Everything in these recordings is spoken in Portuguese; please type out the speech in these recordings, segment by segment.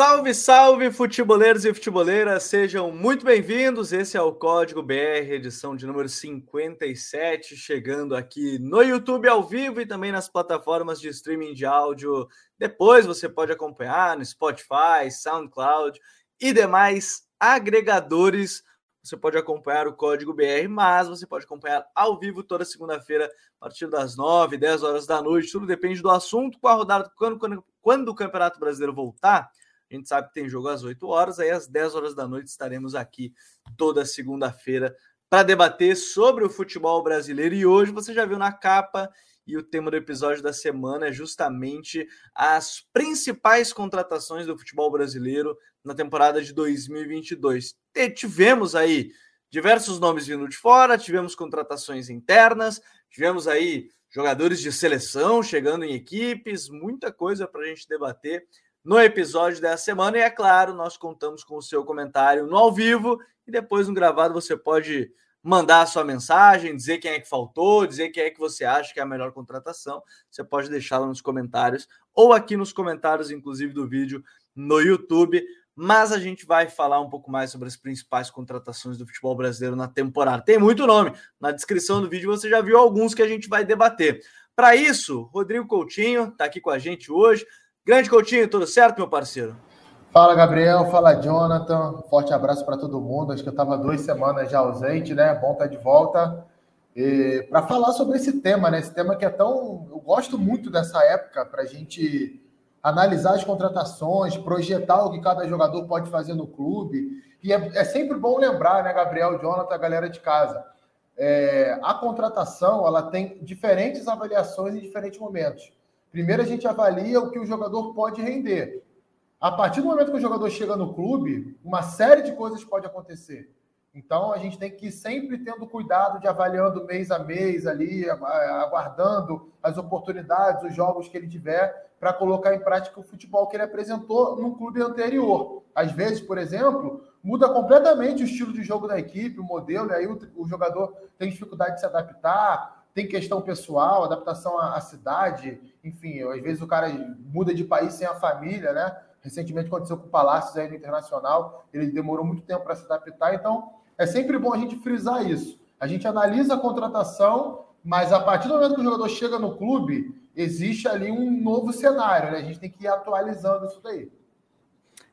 Salve, salve, futeboleiros e futeboleiras, sejam muito bem-vindos. Esse é o Código BR, edição de número 57, chegando aqui no YouTube ao vivo e também nas plataformas de streaming de áudio. Depois você pode acompanhar no Spotify, SoundCloud e demais agregadores. Você pode acompanhar o Código BR, mas você pode acompanhar ao vivo toda segunda-feira, a partir das 9, 10 horas da noite. Tudo depende do assunto. Com a rodada, quando, quando, quando o Campeonato Brasileiro voltar, a gente sabe que tem jogo às 8 horas, aí às 10 horas da noite estaremos aqui toda segunda-feira para debater sobre o futebol brasileiro. E hoje você já viu na capa e o tema do episódio da semana é justamente as principais contratações do futebol brasileiro na temporada de 2022. E tivemos aí diversos nomes vindo de fora, tivemos contratações internas, tivemos aí jogadores de seleção chegando em equipes, muita coisa para a gente debater no episódio dessa semana. E é claro, nós contamos com o seu comentário no ao vivo e depois no gravado você pode mandar a sua mensagem, dizer quem é que faltou, dizer quem é que você acha que é a melhor contratação. Você pode deixá-la nos comentários ou aqui nos comentários, inclusive do vídeo no YouTube. Mas a gente vai falar um pouco mais sobre as principais contratações do futebol brasileiro na temporada. Tem muito nome. Na descrição do vídeo você já viu alguns que a gente vai debater. Para isso, Rodrigo Coutinho está aqui com a gente hoje. Grande Coutinho, tudo certo, meu parceiro? Fala, Gabriel. Fala, Jonathan. Forte abraço para todo mundo. Acho que eu estava duas semanas já ausente, né? Bom estar tá de volta. Para falar sobre esse tema, né? Esse tema que é tão. Eu gosto muito dessa época para a gente analisar as contratações, projetar o que cada jogador pode fazer no clube. E é, é sempre bom lembrar, né, Gabriel, Jonathan, a galera de casa. É, a contratação ela tem diferentes avaliações em diferentes momentos. Primeiro a gente avalia o que o jogador pode render. A partir do momento que o jogador chega no clube, uma série de coisas pode acontecer. Então a gente tem que ir sempre tendo cuidado de avaliando mês a mês ali, aguardando as oportunidades, os jogos que ele tiver para colocar em prática o futebol que ele apresentou no clube anterior. Às vezes, por exemplo, muda completamente o estilo de jogo da equipe, o modelo, e aí o, o jogador tem dificuldade de se adaptar, tem questão pessoal, adaptação à, à, cidade, enfim, às vezes o cara muda de país sem a família, né? Recentemente aconteceu com o Palácios aí no Internacional, ele demorou muito tempo para se adaptar, então é sempre bom a gente frisar isso. A gente analisa a contratação, mas a partir do momento que o jogador chega no clube, existe ali um novo cenário, né? A gente tem que ir atualizando isso daí.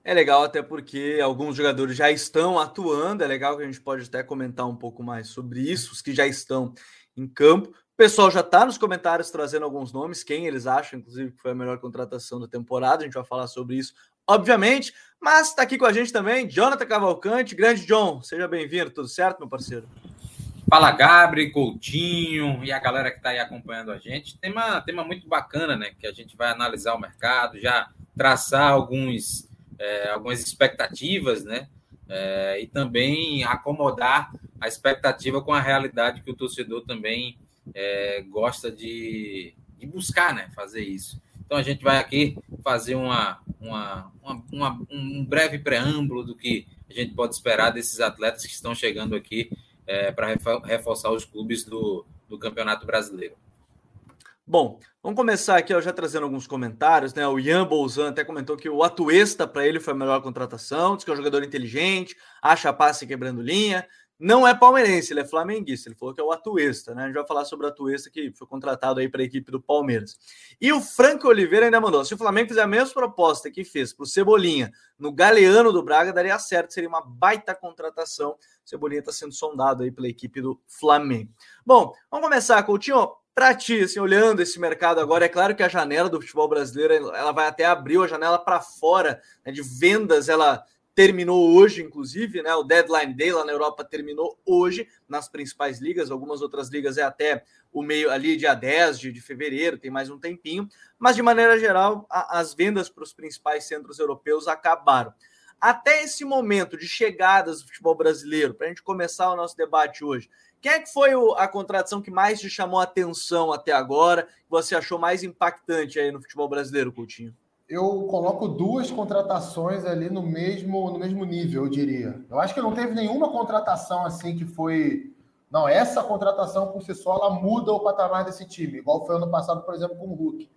É legal até porque alguns jogadores já estão atuando, é legal que a gente pode até comentar um pouco mais sobre isso, os que já estão em campo. O pessoal já está nos comentários trazendo alguns nomes, quem eles acham, inclusive, que foi a melhor contratação da temporada. A gente vai falar sobre isso, obviamente. Mas está aqui com a gente também, Jonathan Cavalcante. Grande John, seja bem-vindo. Tudo certo, meu parceiro? Fala, Gabri, Coutinho e a galera que está aí acompanhando a gente. Tema, tema muito bacana, né? Que a gente vai analisar o mercado, já traçar alguns, é, algumas expectativas, né? É, e também acomodar a expectativa com a realidade que o torcedor também é, gosta de, de, buscar, né? Fazer isso. Então a gente vai aqui fazer uma, uma, uma, uma, um breve preâmbulo do que a gente pode esperar desses atletas que estão chegando aqui é, para reforçar os clubes do, do Campeonato Brasileiro. Bom, vamos começar aqui, ó, já trazendo alguns comentários, né? O Ian Bolzan até comentou que o Atuesta para ele foi a melhor contratação, diz que é um jogador inteligente, acha passe quebrando linha, não é palmeirense, ele é flamenguista. Ele falou que é o Atuesta, né? A gente vai falar sobre o Atuesta que foi contratado aí para a equipe do Palmeiras. E o Franco Oliveira ainda mandou: se o Flamengo fizer a mesma proposta que fez para o Cebolinha no Galeano do Braga, daria certo, seria uma baita contratação. O Cebolinha está sendo sondado aí pela equipe do Flamengo. Bom, vamos começar, Coutinho. Para ti, assim, olhando esse mercado agora, é claro que a janela do futebol brasileiro ela vai até abrir a janela para fora né, de vendas, ela terminou hoje, inclusive, né? O deadline day lá na Europa terminou hoje nas principais ligas, algumas outras ligas é até o meio ali, dia 10 de, de fevereiro, tem mais um tempinho, mas de maneira geral, a, as vendas para os principais centros europeus acabaram. Até esse momento de chegadas do futebol brasileiro, para a gente começar o nosso debate hoje, quem é que foi a contratação que mais te chamou a atenção até agora, que você achou mais impactante aí no futebol brasileiro, Coutinho? eu coloco duas contratações ali no mesmo, no mesmo nível, eu diria. Eu acho que não teve nenhuma contratação assim que foi. Não, essa contratação por si só ela muda o patamar desse time, igual foi ano passado, por exemplo, com o Hulk.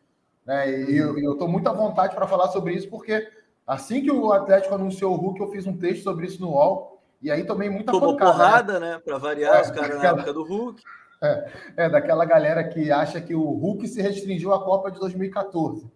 Né? E eu estou muito à vontade para falar sobre isso, porque Assim que o Atlético anunciou o Hulk, eu fiz um texto sobre isso no UOL. E aí tomei muita Tomou pancada, né? porrada, né? né? Para variar é, os caras daquela... na época do Hulk. É, é, daquela galera que acha que o Hulk se restringiu à Copa de 2014.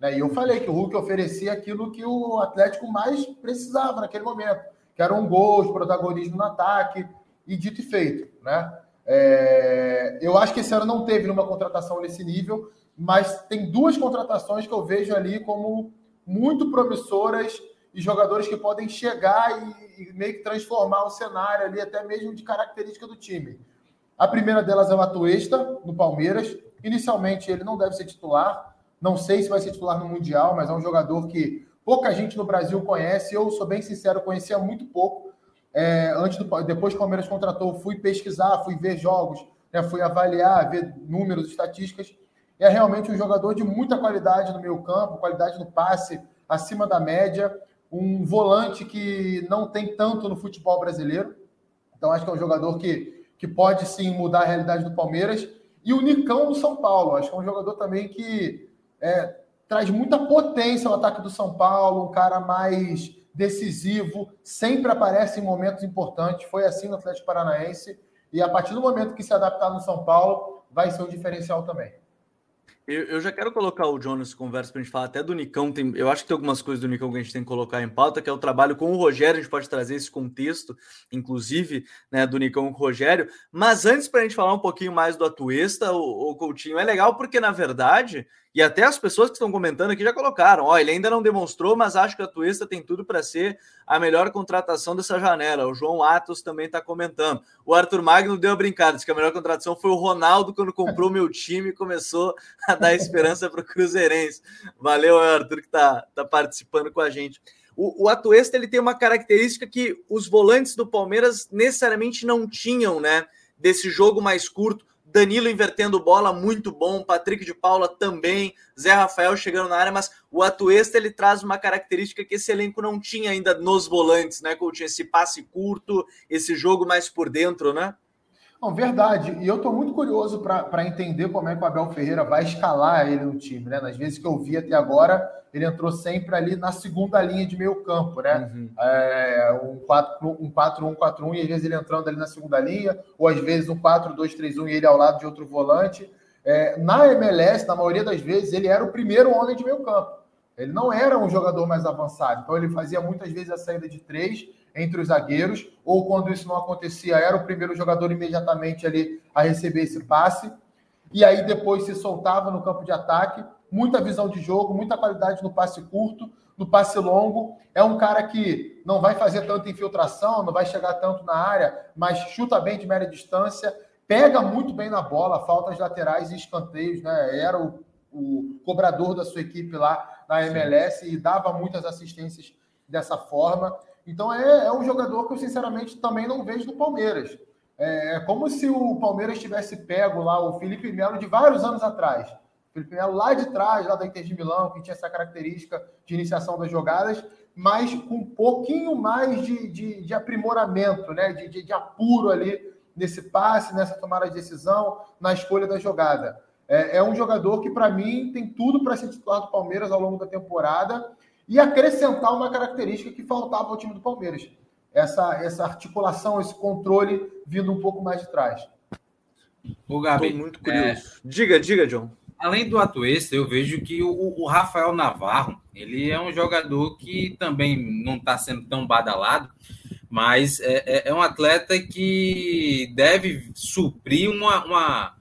Né? E eu falei que o Hulk oferecia aquilo que o Atlético mais precisava naquele momento, que eram gols, protagonismo no ataque, e dito e feito. Né? É, eu acho que esse ano não teve numa contratação nesse nível, mas tem duas contratações que eu vejo ali como muito promissoras e jogadores que podem chegar e, e meio que transformar o cenário ali, até mesmo de característica do time. A primeira delas é o Atuesta, no Palmeiras. Inicialmente ele não deve ser titular, não sei se vai ser titular no Mundial, mas é um jogador que pouca gente no Brasil conhece. Eu sou bem sincero, conhecia muito pouco. É, antes do, depois que o Palmeiras contratou, fui pesquisar, fui ver jogos, né, fui avaliar, ver números, estatísticas. É realmente um jogador de muita qualidade no meio campo, qualidade no passe acima da média, um volante que não tem tanto no futebol brasileiro. Então acho que é um jogador que, que pode sim mudar a realidade do Palmeiras. E o Nicão do São Paulo, acho que é um jogador também que é, traz muita potência ao ataque do São Paulo, um cara mais decisivo, sempre aparece em momentos importantes. Foi assim no Atlético Paranaense. E a partir do momento que se adaptar no São Paulo, vai ser um diferencial também. Eu, eu, já quero colocar o Jonas conversa para a gente falar até do Nicão. Tem, eu acho que tem algumas coisas do Nicão que a gente tem que colocar em pauta, que é o trabalho com o Rogério. A gente pode trazer esse contexto, inclusive, né, do Nicão com o Rogério. Mas antes, para a gente falar um pouquinho mais do Atuesta, o, o Coutinho, é legal porque, na verdade, e até as pessoas que estão comentando aqui já colocaram: ó, ele ainda não demonstrou, mas acho que a Tuesta tem tudo para ser a melhor contratação dessa janela. O João Atos também está comentando. O Arthur Magno deu a brincadeira, disse que a melhor contratação foi o Ronaldo quando comprou meu time e começou a dar esperança para o Cruzeirense. Valeu, Arthur, que está tá participando com a gente. O, o Atuesta ele tem uma característica que os volantes do Palmeiras necessariamente não tinham, né? Desse jogo mais curto Danilo invertendo bola, muito bom. Patrick de Paula também. Zé Rafael chegando na área, mas o Atuesta ele traz uma característica que esse elenco não tinha ainda nos volantes, né, Coutinho? Esse passe curto, esse jogo mais por dentro, né? Não, verdade. E eu estou muito curioso para entender como é que o Abel Ferreira vai escalar ele no time, né? Nas vezes que eu vi até agora, ele entrou sempre ali na segunda linha de meio campo, né? Uhum. É, um 4-1-4-1 um e às vezes ele entrando ali na segunda linha, ou às vezes um 4-2-3-1 e ele ao lado de outro volante. É, na MLS, na maioria das vezes, ele era o primeiro homem de meio campo. Ele não era um jogador mais avançado, então ele fazia muitas vezes a saída de três entre os zagueiros, ou quando isso não acontecia, era o primeiro jogador imediatamente ali a receber esse passe, e aí depois se soltava no campo de ataque, muita visão de jogo, muita qualidade no passe curto, no passe longo. É um cara que não vai fazer tanta infiltração, não vai chegar tanto na área, mas chuta bem de média distância, pega muito bem na bola, faltas laterais e escanteios, né? Era o, o cobrador da sua equipe lá na MLS Sim. e dava muitas assistências dessa forma. Então é, é, um jogador que eu, sinceramente, também não vejo no Palmeiras. É, é como se o Palmeiras tivesse pego lá o Felipe Melo de vários anos atrás. Felipe Melo lá de trás, lá da Inter de Milão, que tinha essa característica de iniciação das jogadas, mas com um pouquinho mais de, de, de aprimoramento, né? De, de, de, apuro ali nesse passe, nessa tomada de decisão, na escolha da jogada. É, é um jogador que, para mim, tem tudo para ser titular do Palmeiras ao longo da temporada e acrescentar uma característica que faltava ao time do Palmeiras. Essa, essa articulação, esse controle vindo um pouco mais de trás. O Gabi, Estou muito curioso. É... Diga, diga, John. Além do Atuesta, eu vejo que o, o, Rafael Navarro, ele é um jogador que também não está sendo tão badalado, mas é, é, é, um atleta que deve suprir uma, uma,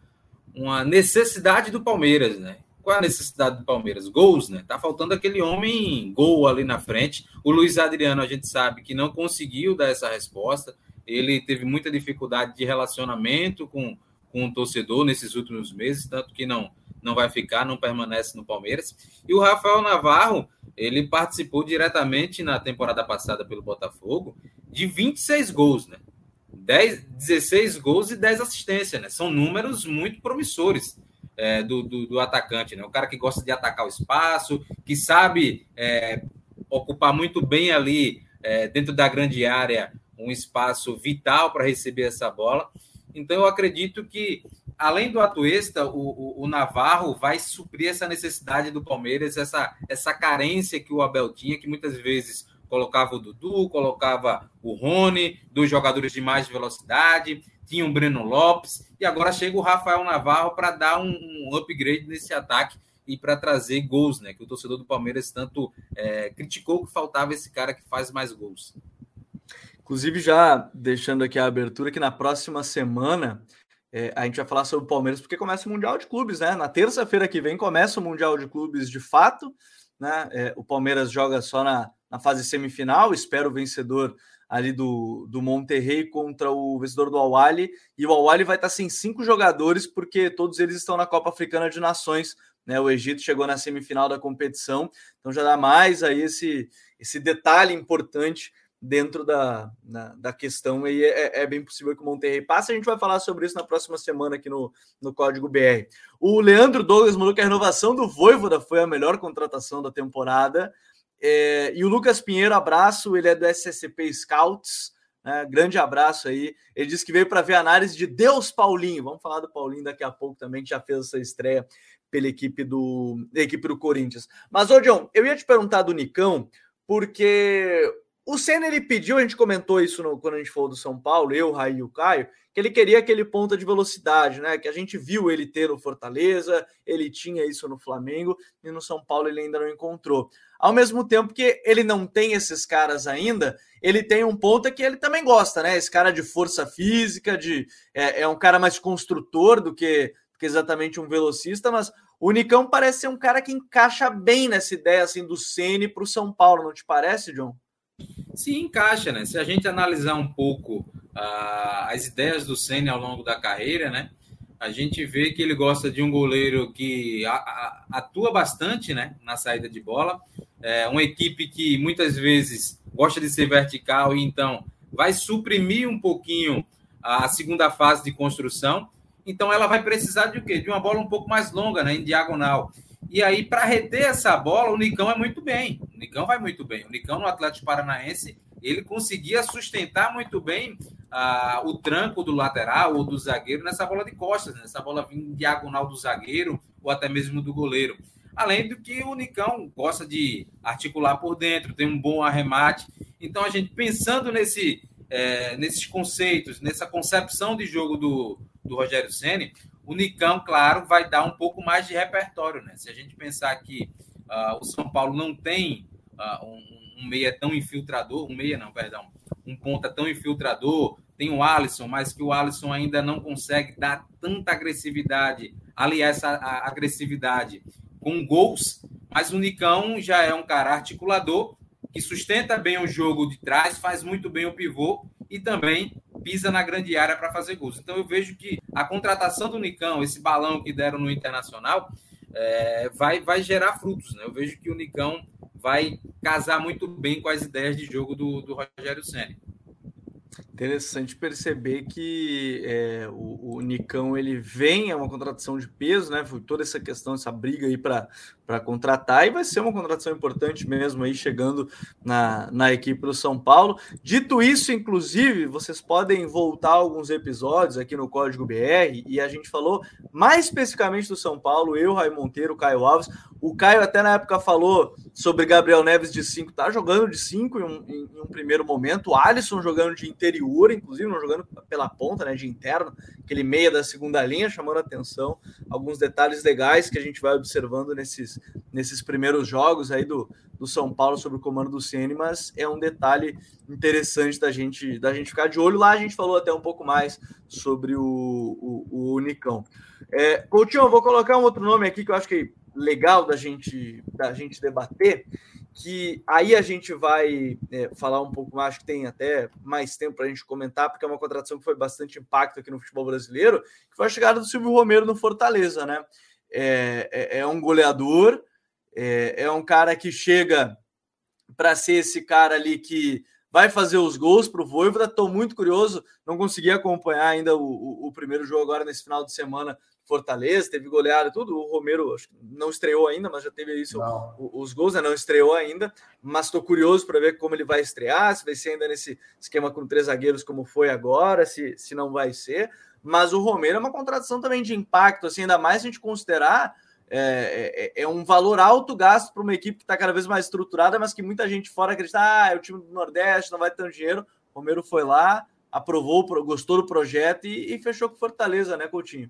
uma necessidade do Palmeiras, né? Qual é a necessidade do Palmeiras? Gols, né? Tá faltando aquele homem gol ali na frente. O Luiz Adriano, a gente sabe que não conseguiu dar essa resposta. Ele teve muita dificuldade de relacionamento com, com o torcedor nesses últimos meses, tanto que não não vai ficar, não permanece no Palmeiras. E o Rafael Navarro, ele participou diretamente na temporada passada pelo Botafogo de 26 gols, né? 10, 16 gols e 10 assistências, né? São números muito promissores é, do, do, do, atacante, né? O cara que gosta de atacar o espaço, que sabe é, ocupar muito bem ali é, dentro da grande área um espaço vital para receber essa bola. Então eu acredito que além do Atuesta, o, o, o, Navarro vai suprir essa necessidade do Palmeiras, essa, essa carência que o Abel tinha, que muitas vezes colocava o Dudu, colocava o Rony, dos jogadores de mais velocidade, tinha o Breno Lopes, e agora chega o Rafael Navarro para dar um, um, upgrade nesse ataque e para trazer gols, né? Que o torcedor do Palmeiras tanto é, criticou que faltava esse cara que faz mais gols. Inclusive, já deixando aqui a abertura, que na próxima semana é, a gente vai falar sobre o Palmeiras, porque começa o Mundial de Clubes, né? Na terça-feira que vem começa o Mundial de Clubes de fato, né? É, o Palmeiras joga só na, na fase semifinal, espera o vencedor ali do, do Monterrey contra o vencedor do Awali, e o Awali vai estar sem cinco jogadores, porque todos eles estão na Copa Africana de Nações, né? O Egito chegou na semifinal da competição, então já dá mais aí esse, esse detalhe importante dentro da, na, da questão e é, é, bem possível que o Monterrey passe. A gente vai falar sobre isso na próxima semana aqui no, no Código BR. O Leandro Douglas mandou que a renovação do Voivoda foi a melhor contratação da temporada. É, e o Lucas Pinheiro, abraço, ele é do SSP Scouts. Né? Grande abraço aí. Ele disse que veio para ver a análise de Deus Paulinho. Vamos falar do Paulinho daqui a pouco também, que já fez essa estreia pela equipe do, equipe do Corinthians. Mas, ô John, eu ia te perguntar do Nicão, porque o Senna ele pediu, a gente comentou isso no, quando a gente falou do São Paulo, eu, Raí e o Caio, que ele queria aquele ponta de velocidade, né? Que a gente viu ele ter no Fortaleza, ele tinha isso no Flamengo e no São Paulo ele ainda não encontrou. Ao mesmo tempo que ele não tem esses caras ainda, ele tem um ponta que ele também gosta, né? Esse cara de força física, de é, é um cara mais construtor do que, do que exatamente um velocista, mas o Nicão parece ser um cara que encaixa bem nessa ideia assim do Ceni para o São Paulo, não te parece, John? se encaixa, né? Se a gente analisar um pouco uh, as ideias do Senna ao longo da carreira, né? A gente vê que ele gosta de um goleiro que atua bastante, né? Na saída de bola. É uma equipe que muitas vezes gosta de ser vertical e então vai suprimir um pouquinho a segunda fase de construção. Então ela vai precisar de o quê? De uma bola um pouco mais longa, né? Em diagonal. E aí, para reter essa bola, o Nicão é muito bem. O Nicão vai muito bem. O Nicão no Atlético Paranaense, ele conseguia sustentar muito bem ah, o tranco do lateral ou do zagueiro nessa bola de costas, nessa né? bola diagonal do zagueiro ou até mesmo do goleiro. Além do que o Nicão gosta de articular por dentro, tem um bom arremate. Então, a gente pensando nesse, é, nesses conceitos, nessa concepção de jogo do, do Rogério Ceni, o Nicão, claro, vai dar um pouco mais de repertório, né? Se a gente pensar que uh, o São Paulo não tem uh, um, um, meia tão infiltrador, um meia não, perdão, um ponta tão infiltrador, tem o Alisson, mas que o Alisson ainda não consegue dar tanta agressividade, aliás, essa agressividade com gols, mas o Nicão já é um cara articulador que sustenta bem o jogo de trás, faz muito bem o pivô e também pisa na grande área para fazer gols. Então eu vejo que a contratação do Nicão, esse balão que deram no Internacional, é, vai, vai gerar frutos. Né? Eu vejo que o Nicão vai casar muito bem com as ideias de jogo do, do Rogério Senna. Interessante perceber que é, o, o, Nicão ele vem, é uma contratação de peso, né? Foi toda essa questão, essa briga aí para contratar, e vai ser uma contratação importante mesmo aí, chegando na, na equipe do São Paulo. Dito isso, inclusive, vocês podem voltar alguns episódios aqui no Código BR, e a gente falou mais especificamente do São Paulo, eu, Raio Monteiro, Caio Alves. O Caio até na época falou sobre Gabriel Neves de 5, tá jogando de 5 em, um, em, um primeiro momento, o Alisson jogando de interior inclusive, não jogando pela ponta, né, de interno, aquele meia da segunda linha, chamando a atenção. Alguns detalhes legais que a gente vai observando nesses, nesses primeiros jogos aí do, do São Paulo sobre o comando do Ceni, mas é um detalhe interessante da gente, da gente ficar de olho. Lá a gente falou até um pouco mais sobre o, o, o Unicão. É, Coutinho, eu vou colocar um outro nome aqui que eu acho que legal da gente, da gente debater, que aí a gente vai é, falar um pouco mais, que tem até mais tempo para a gente comentar, porque é uma contratação que foi bastante impacto aqui no futebol brasileiro, que foi a chegada do Silvio Romero no Fortaleza, né? É, é, é um goleador, é, é um cara que chega para ser esse cara ali que vai fazer os gols para o Voivoda. Estou muito curioso, não consegui acompanhar ainda o, o, o, primeiro jogo agora nesse final de semana. Fortaleza, teve goleada e tudo. O Romero não estreou ainda, mas já teve isso, os gols, né? não estreou ainda. Mas estou curioso para ver como ele vai estrear, se vai ser ainda nesse esquema com três zagueiros, como foi agora, se, se não vai ser. Mas o Romero é uma contratação também de impacto, assim, ainda mais se a gente considerar é, é, é, um valor alto gasto para uma equipe que está cada vez mais estruturada, mas que muita gente fora acredita, ah, é o time do Nordeste, não vai ter dinheiro. O Romero foi lá, aprovou, gostou do projeto e, e fechou com Fortaleza, né, Coutinho?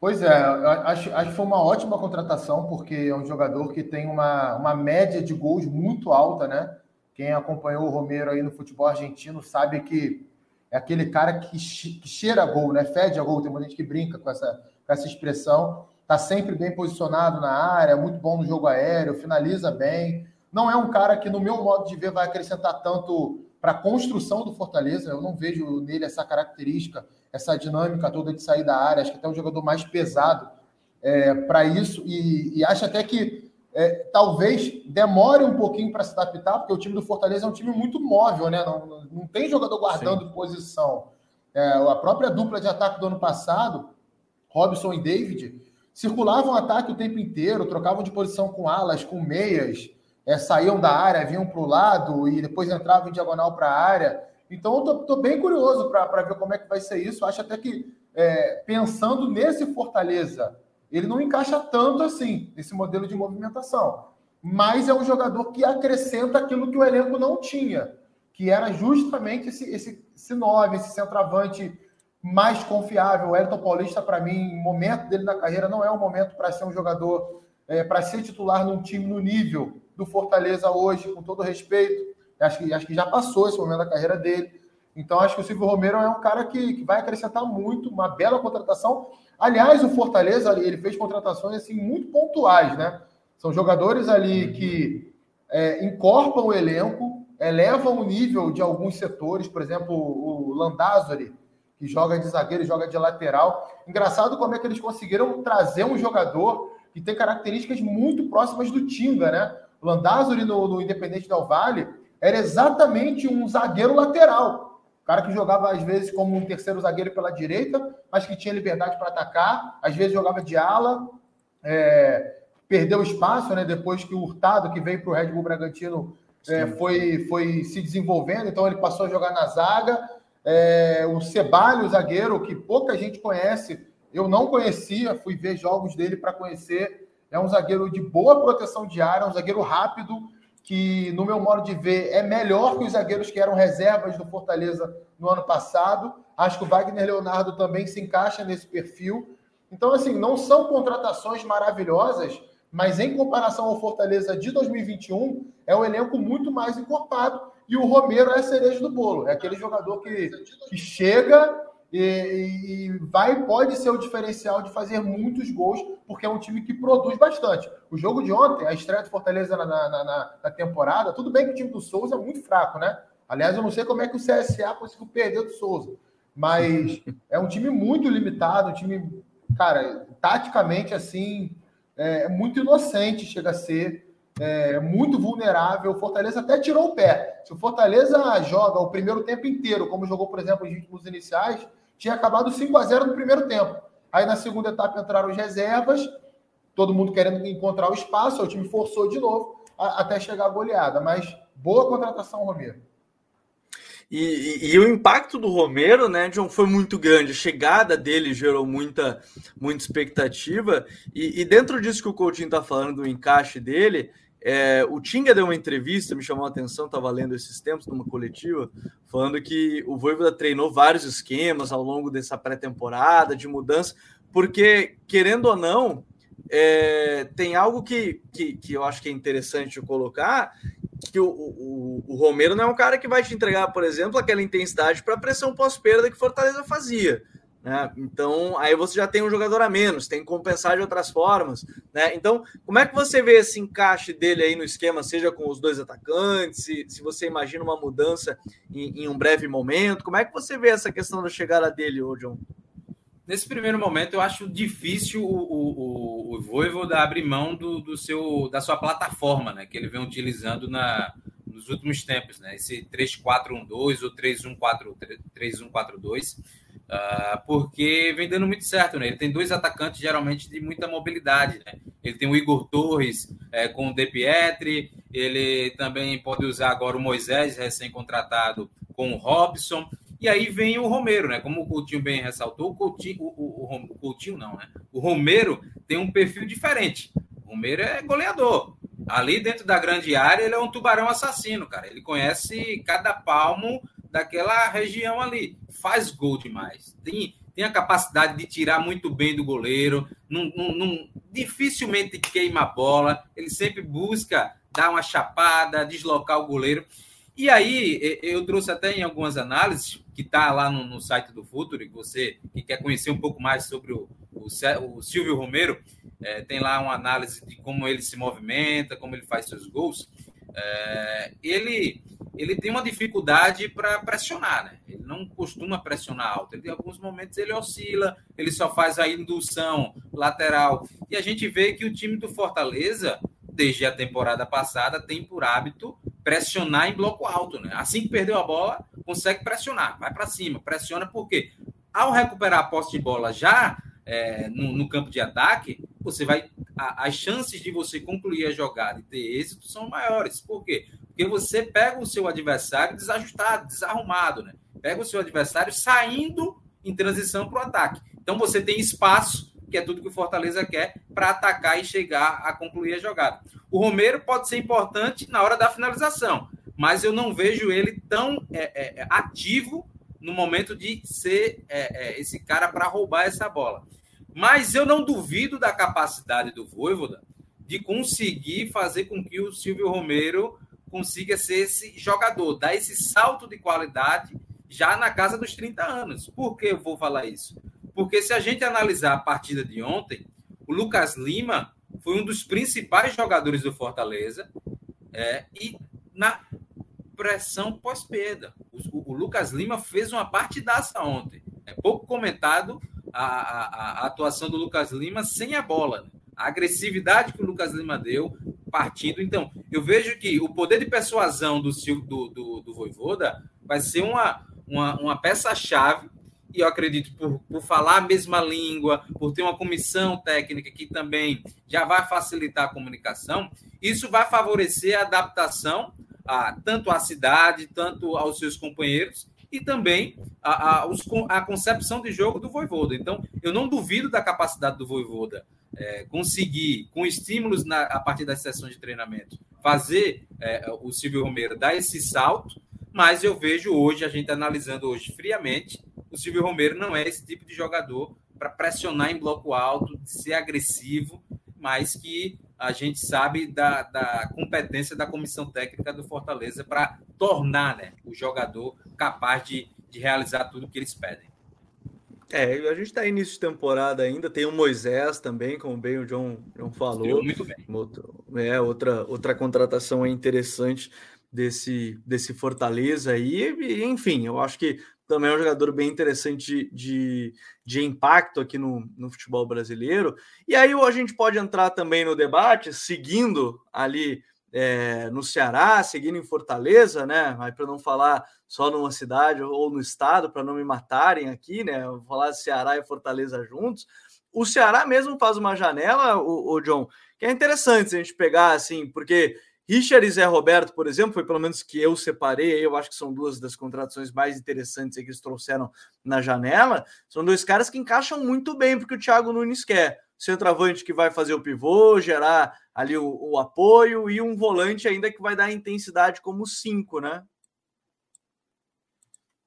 Pois é, acho, acho que foi uma ótima contratação, porque é um jogador que tem uma, uma média de gols muito alta, né? Quem acompanhou o Romero aí no futebol argentino sabe que é aquele cara que, que cheira gol, né? Fede a gol, tem muita gente que brinca com essa, com essa expressão está sempre bem posicionado na área, muito bom no jogo aéreo, finaliza bem. Não é um cara que, no meu modo de ver, vai acrescentar tanto para a construção do Fortaleza. Eu não vejo nele essa característica, essa dinâmica toda de sair da área. Acho que até é um jogador mais pesado é, para isso. E, e, acho até que é, talvez demore um pouquinho para se adaptar, porque o time do Fortaleza é um time muito móvel, né? Não, não tem jogador guardando Sim. posição. É, a própria dupla de ataque do ano passado, Robson e David, circulavam ataque o tempo inteiro, trocavam de posição com alas, com meias, é, saíam da área, vinham para o lado e depois entravam em diagonal para a área. Então, eu estou bem curioso para ver como é que vai ser isso. Acho até que, é, pensando nesse Fortaleza, ele não encaixa tanto assim, nesse modelo de movimentação. Mas é um jogador que acrescenta aquilo que o elenco não tinha, que era justamente esse, esse, esse nove, esse centroavante mais confiável. O Elton Paulista, para mim, o momento dele na carreira não é um momento para ser um jogador, é, para ser titular num time no nível do Fortaleza hoje, com todo respeito. Acho que, acho que já passou esse momento da carreira dele. Então, acho que o Silvio Romero é um cara que, que vai acrescentar muito, uma bela contratação. Aliás, o Fortaleza ele fez contratações assim, muito pontuais, né? São jogadores ali que é, encorpam o elenco, elevam o nível de alguns setores, por exemplo, o Landázuri, que joga de zagueiro e joga de lateral. Engraçado como é que eles conseguiram trazer um jogador que tem características muito próximas do Tinga, né? O Landázuri no, no Independente Del Vale era exatamente um zagueiro lateral. O cara que jogava, às vezes, como um terceiro zagueiro pela direita, mas que tinha liberdade para atacar, às vezes jogava de ala, é, perdeu espaço, né? Depois que o Hurtado, que veio para o Red Bull Bragantino, é, foi, foi se desenvolvendo, então ele passou a jogar na zaga é, o Ceballos, zagueiro, que pouca gente conhece, eu não conhecia, fui ver jogos dele para conhecer. É um zagueiro de boa proteção de área, um zagueiro rápido, que, no meu modo de ver, é melhor que os zagueiros que eram reservas do Fortaleza no ano passado. Acho que o Wagner Leonardo também se encaixa nesse perfil. Então, assim, não são contratações maravilhosas, mas em comparação ao Fortaleza de 2021, é um elenco muito mais encorpado e o Romero é a cereja do bolo. É aquele jogador que, que chega e, e, vai pode ser o diferencial de fazer muitos gols, porque é um time que produz bastante. O jogo de ontem, a estreia do Fortaleza na, na, na, na temporada, tudo bem que o time do Souza é muito fraco, né? Aliás, eu não sei como é que o CSA conseguiu perder do Souza, mas é um time muito limitado, um time, cara, taticamente assim, é muito inocente chega a ser é, muito vulnerável. O Fortaleza até tirou o pé. Se o Fortaleza joga o primeiro tempo inteiro, como jogou, por exemplo, os ritmos iniciais, tinha acabado 5 a 0 no primeiro tempo. Aí na segunda etapa entraram os reservas, todo mundo querendo encontrar o espaço, o time forçou de novo a, até chegar a goleada. Mas boa contratação, Romero. E, e, e, o impacto do Romero, né, John, foi muito grande. A chegada dele gerou muita, muita expectativa. E, e dentro disso que o Coutinho está falando, do encaixe dele, é, o Tinga deu uma entrevista, me chamou a atenção, estava lendo esses tempos numa coletiva, falando que o Voivoda treinou vários esquemas ao longo dessa pré-temporada de mudança, porque, querendo ou não, é, tem algo que, que, que, eu acho que é interessante colocar, que o, o, o Romero não é um cara que vai te entregar, por exemplo, aquela intensidade para a pressão pós-perda que Fortaleza fazia. Né? Então, aí você já tem um jogador a menos, tem que compensar de outras formas. Né? Então, como é que você vê esse encaixe dele aí no esquema, seja com os dois atacantes, se, se você imagina uma mudança em, em, um breve momento? Como é que você vê essa questão da chegada dele, ô John? Nesse primeiro momento, eu acho difícil o, o, o Voivoda abrir mão do, do seu, da sua plataforma, né? Que ele vem utilizando na, nos últimos tempos, né? Esse 3-4-1-2 ou 3-1-4-2, uh, porque vem dando muito certo, né? Ele tem dois atacantes geralmente de muita mobilidade, né? Ele tem o Igor Torres é, com o De Pietri, ele também pode usar agora o Moisés, recém-contratado, com o Robson. E aí vem o Romero, né? Como o Coutinho bem ressaltou, o Coutinho, o, o, o, Coutinho não, né? O Romero tem um perfil diferente. O Romero é goleador. Ali dentro da grande área, ele é um tubarão assassino, cara. Ele conhece cada palmo daquela região ali. Faz gol demais. Tem, tem a capacidade de tirar muito bem do goleiro. Dificilmente queima a bola. Ele sempre busca dar uma chapada, deslocar o goleiro. E aí, eu trouxe até em algumas análises, que está lá no, no, site do Futuro, e você que quer conhecer um pouco mais sobre o, o, o Silvio Romero, é, tem lá uma análise de como ele se movimenta, como ele faz seus gols. É, ele, ele tem uma dificuldade para pressionar, né? Ele não costuma pressionar alto. Ele, em alguns momentos ele oscila, ele só faz a indução lateral. E a gente vê que o time do Fortaleza, desde a temporada passada, tem por hábito pressionar em bloco alto, né? Assim que perdeu a bola, consegue pressionar, vai para cima, pressiona porque ao recuperar a posse de bola já é, no, no, campo de ataque, você vai a, as chances de você concluir a jogada e ter êxito são maiores. Por quê? Porque você pega o seu adversário desajustado, desarrumado, né? Pega o seu adversário saindo em transição para o ataque. Então você tem espaço que é tudo que o Fortaleza quer, para atacar e chegar a concluir a jogada. O Romero pode ser importante na hora da finalização, mas eu não vejo ele tão é, é, é ativo no momento de ser é, é esse cara para roubar essa bola. Mas eu não duvido da capacidade do Voivoda de conseguir fazer com que o Silvio Romero consiga ser esse jogador, dar esse salto de qualidade já na casa dos 30 anos. Por que eu vou falar isso? Porque se a gente analisar a partida de ontem, o Lucas Lima foi um dos principais jogadores do Fortaleza é, e na pressão pós-perda. O, o, Lucas Lima fez uma partidaça ontem. É pouco comentado a, a, atuação do Lucas Lima sem a bola. Né? A agressividade que o Lucas Lima deu partindo. Então, eu vejo que o poder de persuasão do, do, do, do Voivoda vai ser uma, uma, uma peça-chave e eu acredito por, por falar a mesma língua, por ter uma comissão técnica que também já vai facilitar a comunicação, isso vai favorecer a adaptação a, tanto à cidade, tanto aos seus companheiros e também a, a, os, a concepção de jogo do Voivoda. Então, eu não duvido da capacidade do Voivoda é, conseguir, com estímulos na, a partir das sessões de treinamento, fazer é, o Silvio Romero dar esse salto, mas eu vejo hoje, a gente analisando hoje friamente, o Silvio Romero não é esse tipo de jogador para pressionar em bloco alto, ser agressivo, mas que a gente sabe da, da competência da comissão técnica do Fortaleza para tornar né, o jogador capaz de, de realizar tudo que eles pedem. É, a gente está início de temporada ainda, tem o Moisés também, como bem o John, John falou. Muito bem. Outra, é, outra, outra contratação interessante desse, desse Fortaleza aí. E, enfim, eu acho que também é um jogador bem interessante de, de, de, impacto aqui no, no futebol brasileiro. E aí a gente pode entrar também no debate, seguindo ali é, no Ceará, seguindo em Fortaleza, né? Para não falar só numa cidade ou no estado, para não me matarem aqui, né? Vou falar Ceará e Fortaleza juntos. O Ceará mesmo faz uma janela, o, o John, que é interessante se a gente pegar assim, porque Richard e Zé Roberto, por exemplo, foi pelo menos que eu separei, eu acho que são duas das contratações mais interessantes que eles trouxeram na janela. São dois caras que encaixam muito bem porque o Thiago Nunes quer. Centroavante que vai fazer o pivô, gerar ali o, o apoio e um volante ainda que vai dar intensidade como cinco, né?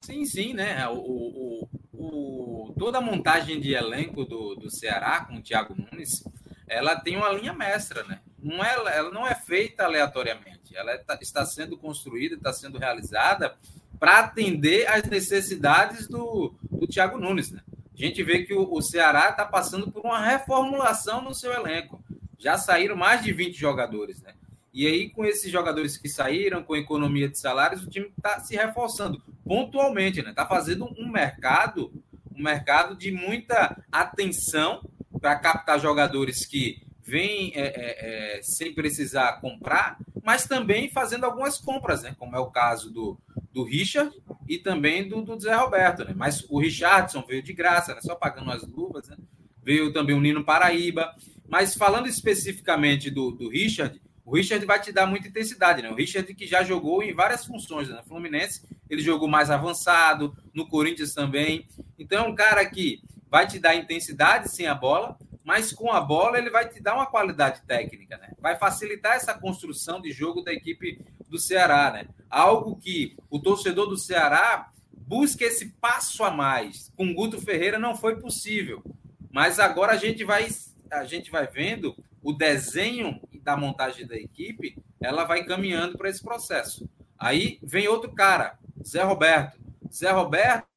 Sim, sim, né? O, o, o, toda a montagem de elenco do, do Ceará com o Thiago Nunes, ela tem uma linha mestra, né? não é, ela não é feita aleatoriamente, ela é, está sendo construída, está sendo realizada para atender às necessidades do, do Thiago Nunes. Né? A gente vê que o, o Ceará está passando por uma reformulação no seu elenco. Já saíram mais de 20 jogadores. Né? E aí, com esses jogadores que saíram, com economia de salários, o time está se reforçando pontualmente, está né? Tá fazendo um mercado, um mercado de muita atenção para captar jogadores que vem é, é, é, sem precisar comprar mas também fazendo algumas compras, né? Como é o caso do, do Richard e também do, do Zé Roberto, né? Mas o Richardson veio de graça, né? Só pagando as luvas, né? Veio também o Nino Paraíba. Mas falando especificamente do, do Richard, o Richard vai te dar muita intensidade, né? O Richard que já jogou em várias funções, né? No Fluminense, ele jogou mais avançado, no Corinthians também. Então, é um cara que vai te dar intensidade sem a bola, mas com a bola ele vai te dar uma qualidade técnica, né? Vai facilitar essa construção de jogo da equipe do Ceará, né? Algo que o torcedor do Ceará busca esse passo a mais. Com Guto Ferreira não foi possível, mas agora a gente vai a gente vai vendo o desenho da montagem da equipe, ela vai caminhando para esse processo. Aí vem outro cara, Zé Roberto. Zé Roberto,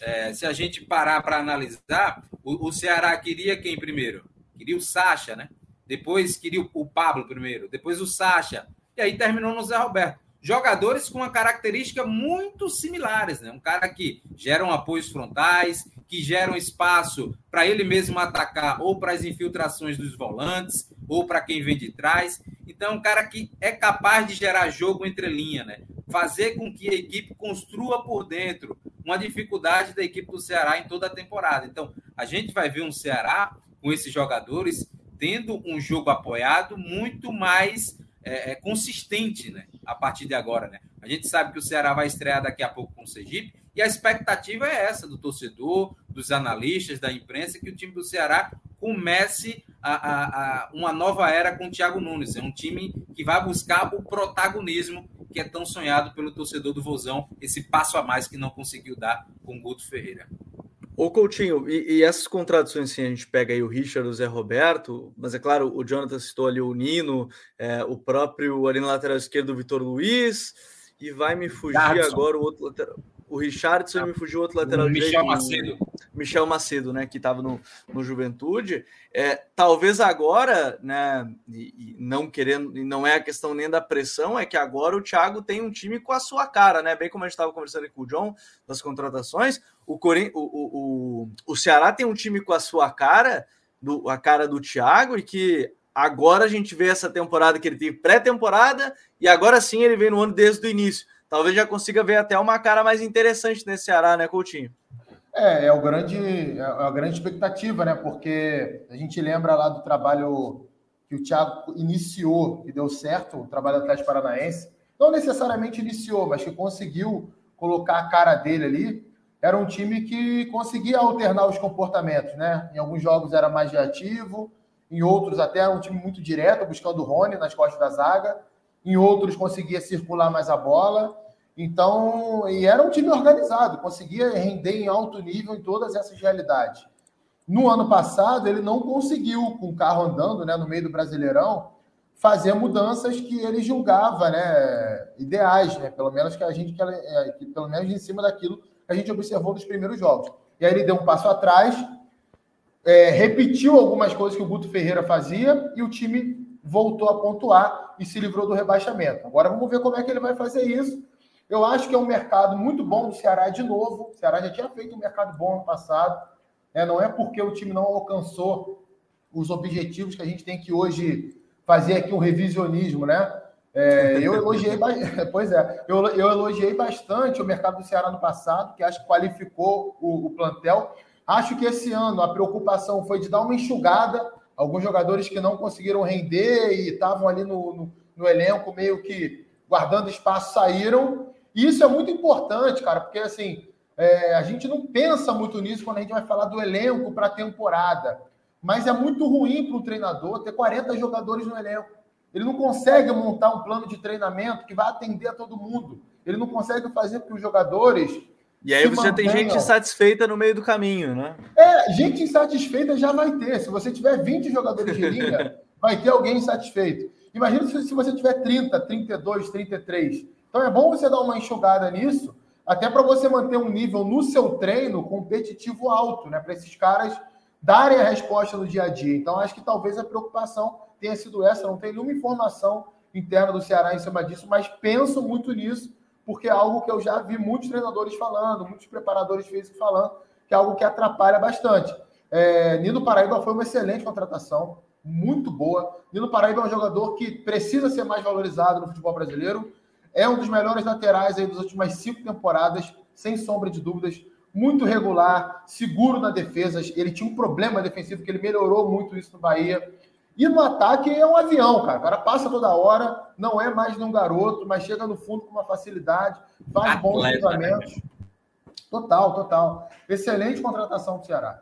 é, se a gente parar para analisar, o, o, Ceará queria quem primeiro? Queria o Sacha, né? Depois queria o, o Pablo primeiro, depois o Sacha. E aí terminou no Zé Roberto. Jogadores com uma característica muito similares, né? Um cara que geram apoios frontais, que geram espaço para ele mesmo atacar ou para as infiltrações dos volantes ou para quem vem de trás. Então, é um cara que é capaz de gerar jogo entre linha, né? Fazer com que a equipe construa por dentro uma dificuldade da equipe do Ceará em toda a temporada. Então, a gente vai ver um Ceará com esses jogadores tendo um jogo apoiado muito mais é, é, consistente né, a partir de agora. Né? A gente sabe que o Ceará vai estrear daqui a pouco com o Sergipe, e a expectativa é essa do torcedor, dos analistas, da imprensa, que o time do Ceará comece a, a, a uma nova era com o Thiago Nunes. É um time que vai buscar o protagonismo que é tão sonhado pelo torcedor do Vozão, esse passo a mais que não conseguiu dar com o Guto Ferreira. Ô Coutinho, e, e, essas contradições, assim, a gente pega aí o Richard, o Zé Roberto, mas é claro, o Jonathan citou ali o Nino, é, o próprio ali na lateral esquerdo, o Vitor Luiz, e vai me fugir agora o outro lateral o Richardson e me fugiu outro lateral Michel direito. Macedo. Michel Macedo, né, que estava no, no Juventude. É, talvez agora, né, e, e não querendo, e não é a questão nem da pressão, é que agora o Thiago tem um time com a sua cara, né? Bem como a gente estava conversando com o John das contratações, o, Corin, o, o, o, o Ceará tem um time com a sua cara, do, a cara do Thiago, e que agora a gente vê essa temporada que ele teve pré-temporada, e agora sim ele vem no ano desde o início talvez já consiga ver até uma cara mais interessante nesse Ceará, né, Coutinho? É, é, o grande, é a grande expectativa, né? Porque a gente lembra lá do trabalho que o Thiago iniciou, que deu certo, o trabalho do Atlético Paranaense. Não necessariamente iniciou, mas que conseguiu colocar a cara dele ali. Era um time que conseguia alternar os comportamentos, né? Em alguns jogos era mais reativo, em outros até era um time muito direto, buscando o Rony nas costas da zaga. Em outros conseguia circular mais a bola. Então, e era um time organizado, conseguia render em alto nível em todas essas realidades. No ano passado, ele não conseguiu, com o carro andando né, no meio do Brasileirão, fazer mudanças que ele julgava né, ideais, né, pelo menos que a gente, é, pelo menos em cima daquilo que a gente observou nos primeiros jogos. E aí ele deu um passo atrás, é, repetiu algumas coisas que o Guto Ferreira fazia e o time voltou a pontuar e se livrou do rebaixamento. Agora vamos ver como é que ele vai fazer isso eu acho que é um mercado muito bom do Ceará de novo. O Ceará já tinha feito um mercado bom no passado. Né? Não é porque o time não alcançou os objetivos que a gente tem que hoje fazer aqui um revisionismo, né? É, eu elogiei, pois é, eu, eu, elogiei bastante o mercado do Ceará no passado, que acho que qualificou o, o, plantel. Acho que esse ano a preocupação foi de dar uma enxugada. Alguns jogadores que não conseguiram render e estavam ali no, no, no elenco meio que guardando espaço saíram e isso é muito importante, cara, porque assim, é, a gente não pensa muito nisso quando a gente vai falar do elenco para a temporada. Mas é muito ruim para o treinador ter 40 jogadores no elenco. Ele não consegue montar um plano de treinamento que vai atender a todo mundo. Ele não consegue fazer com que os jogadores. E aí você mantenham. tem gente insatisfeita no meio do caminho, né? É, gente insatisfeita já vai ter. Se você tiver 20 jogadores de linha, vai ter alguém insatisfeito. Imagina se, se você tiver 30, 32, 33. Então é bom você dar uma enxugada nisso, até para você manter um nível no seu treino competitivo alto, né? Para esses caras darem a resposta no dia a dia. Então acho que talvez a preocupação tenha sido essa. Não tem nenhuma informação interna do Ceará em cima disso, mas penso muito nisso, porque é algo que eu já vi muitos treinadores falando, muitos preparadores físicos falando, que é algo que atrapalha bastante. É, Nino Paraíba foi uma excelente contratação. muito boa. Nino Paraíba é um jogador que precisa ser mais valorizado no futebol brasileiro. É um dos melhores laterais aí das últimas cinco temporadas, sem sombra de dúvidas. Muito regular, seguro na defesa. Ele tinha um problema defensivo que ele melhorou muito isso no Bahia. E no ataque é um avião, cara. O cara passa toda hora, não é mais um garoto, mas chega no fundo com uma facilidade, faz Atleta, bons cruzamentos. Né? Total, total. Excelente contratação do Ceará.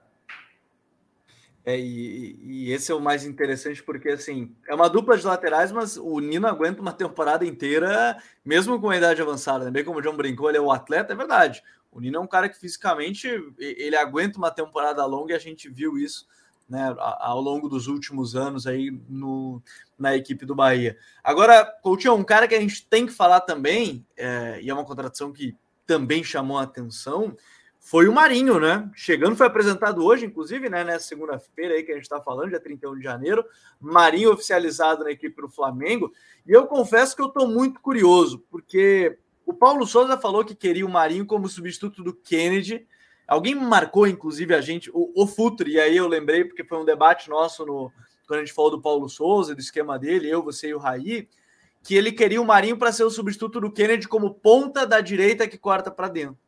É, e, e, esse é o mais interessante, porque assim, é uma dupla de laterais, mas o Nino aguenta uma temporada inteira, mesmo com a idade avançada, né? Bem como o John brincou, ele é o atleta, é verdade. O Nino é um cara que fisicamente ele aguenta uma temporada longa e a gente viu isso né, ao longo dos últimos anos aí no, na equipe do Bahia. Agora, Coutinho, um cara que a gente tem que falar também, é, e é uma contratação que também chamou a atenção, foi o Marinho, né? Chegando, foi apresentado hoje, inclusive, né? Nessa segunda-feira aí que a gente está falando, dia 31 de janeiro. Marinho oficializado na equipe do Flamengo. E eu confesso que eu estou muito curioso, porque o Paulo Souza falou que queria o Marinho como substituto do Kennedy. Alguém marcou, inclusive, a gente, o, o Futre, e aí eu lembrei, porque foi um debate nosso no, quando a gente falou do Paulo Souza, do esquema dele, eu, você e o Raí, que ele queria o Marinho para ser o substituto do Kennedy como ponta da direita que corta para dentro.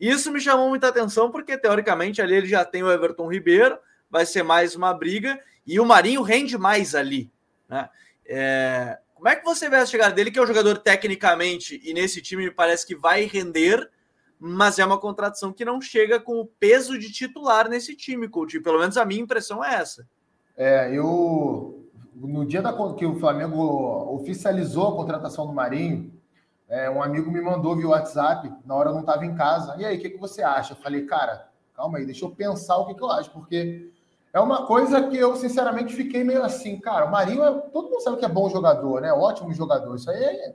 Isso me chamou muita atenção, porque teoricamente ali ele já tem o Everton Ribeiro, vai ser mais uma briga, e o Marinho rende mais ali. Né? É... Como é que você vê a chegada dele, que é um jogador tecnicamente, e nesse time me parece que vai render, mas é uma contratação que não chega com o peso de titular nesse time, Coutinho. Pelo menos a minha impressão é essa. É, eu. No dia da, que o Flamengo oficializou a contratação do Marinho, é, um amigo me mandou via WhatsApp, na hora eu não estava em casa. E aí, o que, que você acha? Eu falei, cara, calma aí, deixa eu pensar o que, que eu acho, porque é uma coisa que eu, sinceramente, fiquei meio assim, cara, o Marinho, é, todo mundo sabe que é bom jogador, né? Ótimo jogador. Isso aí é,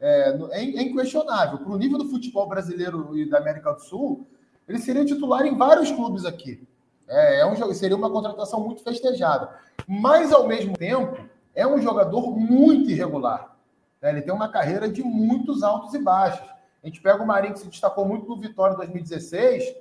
é, é, é inquestionável. Para o nível do futebol brasileiro e da América do Sul, ele seria titular em vários clubes aqui. É, é um, seria uma contratação muito festejada. Mas, ao mesmo tempo, é um jogador muito irregular. Né? Ele tem uma carreira de muitos altos e baixos. A gente pega o Marinho, que se destacou muito no Vitória em 2016,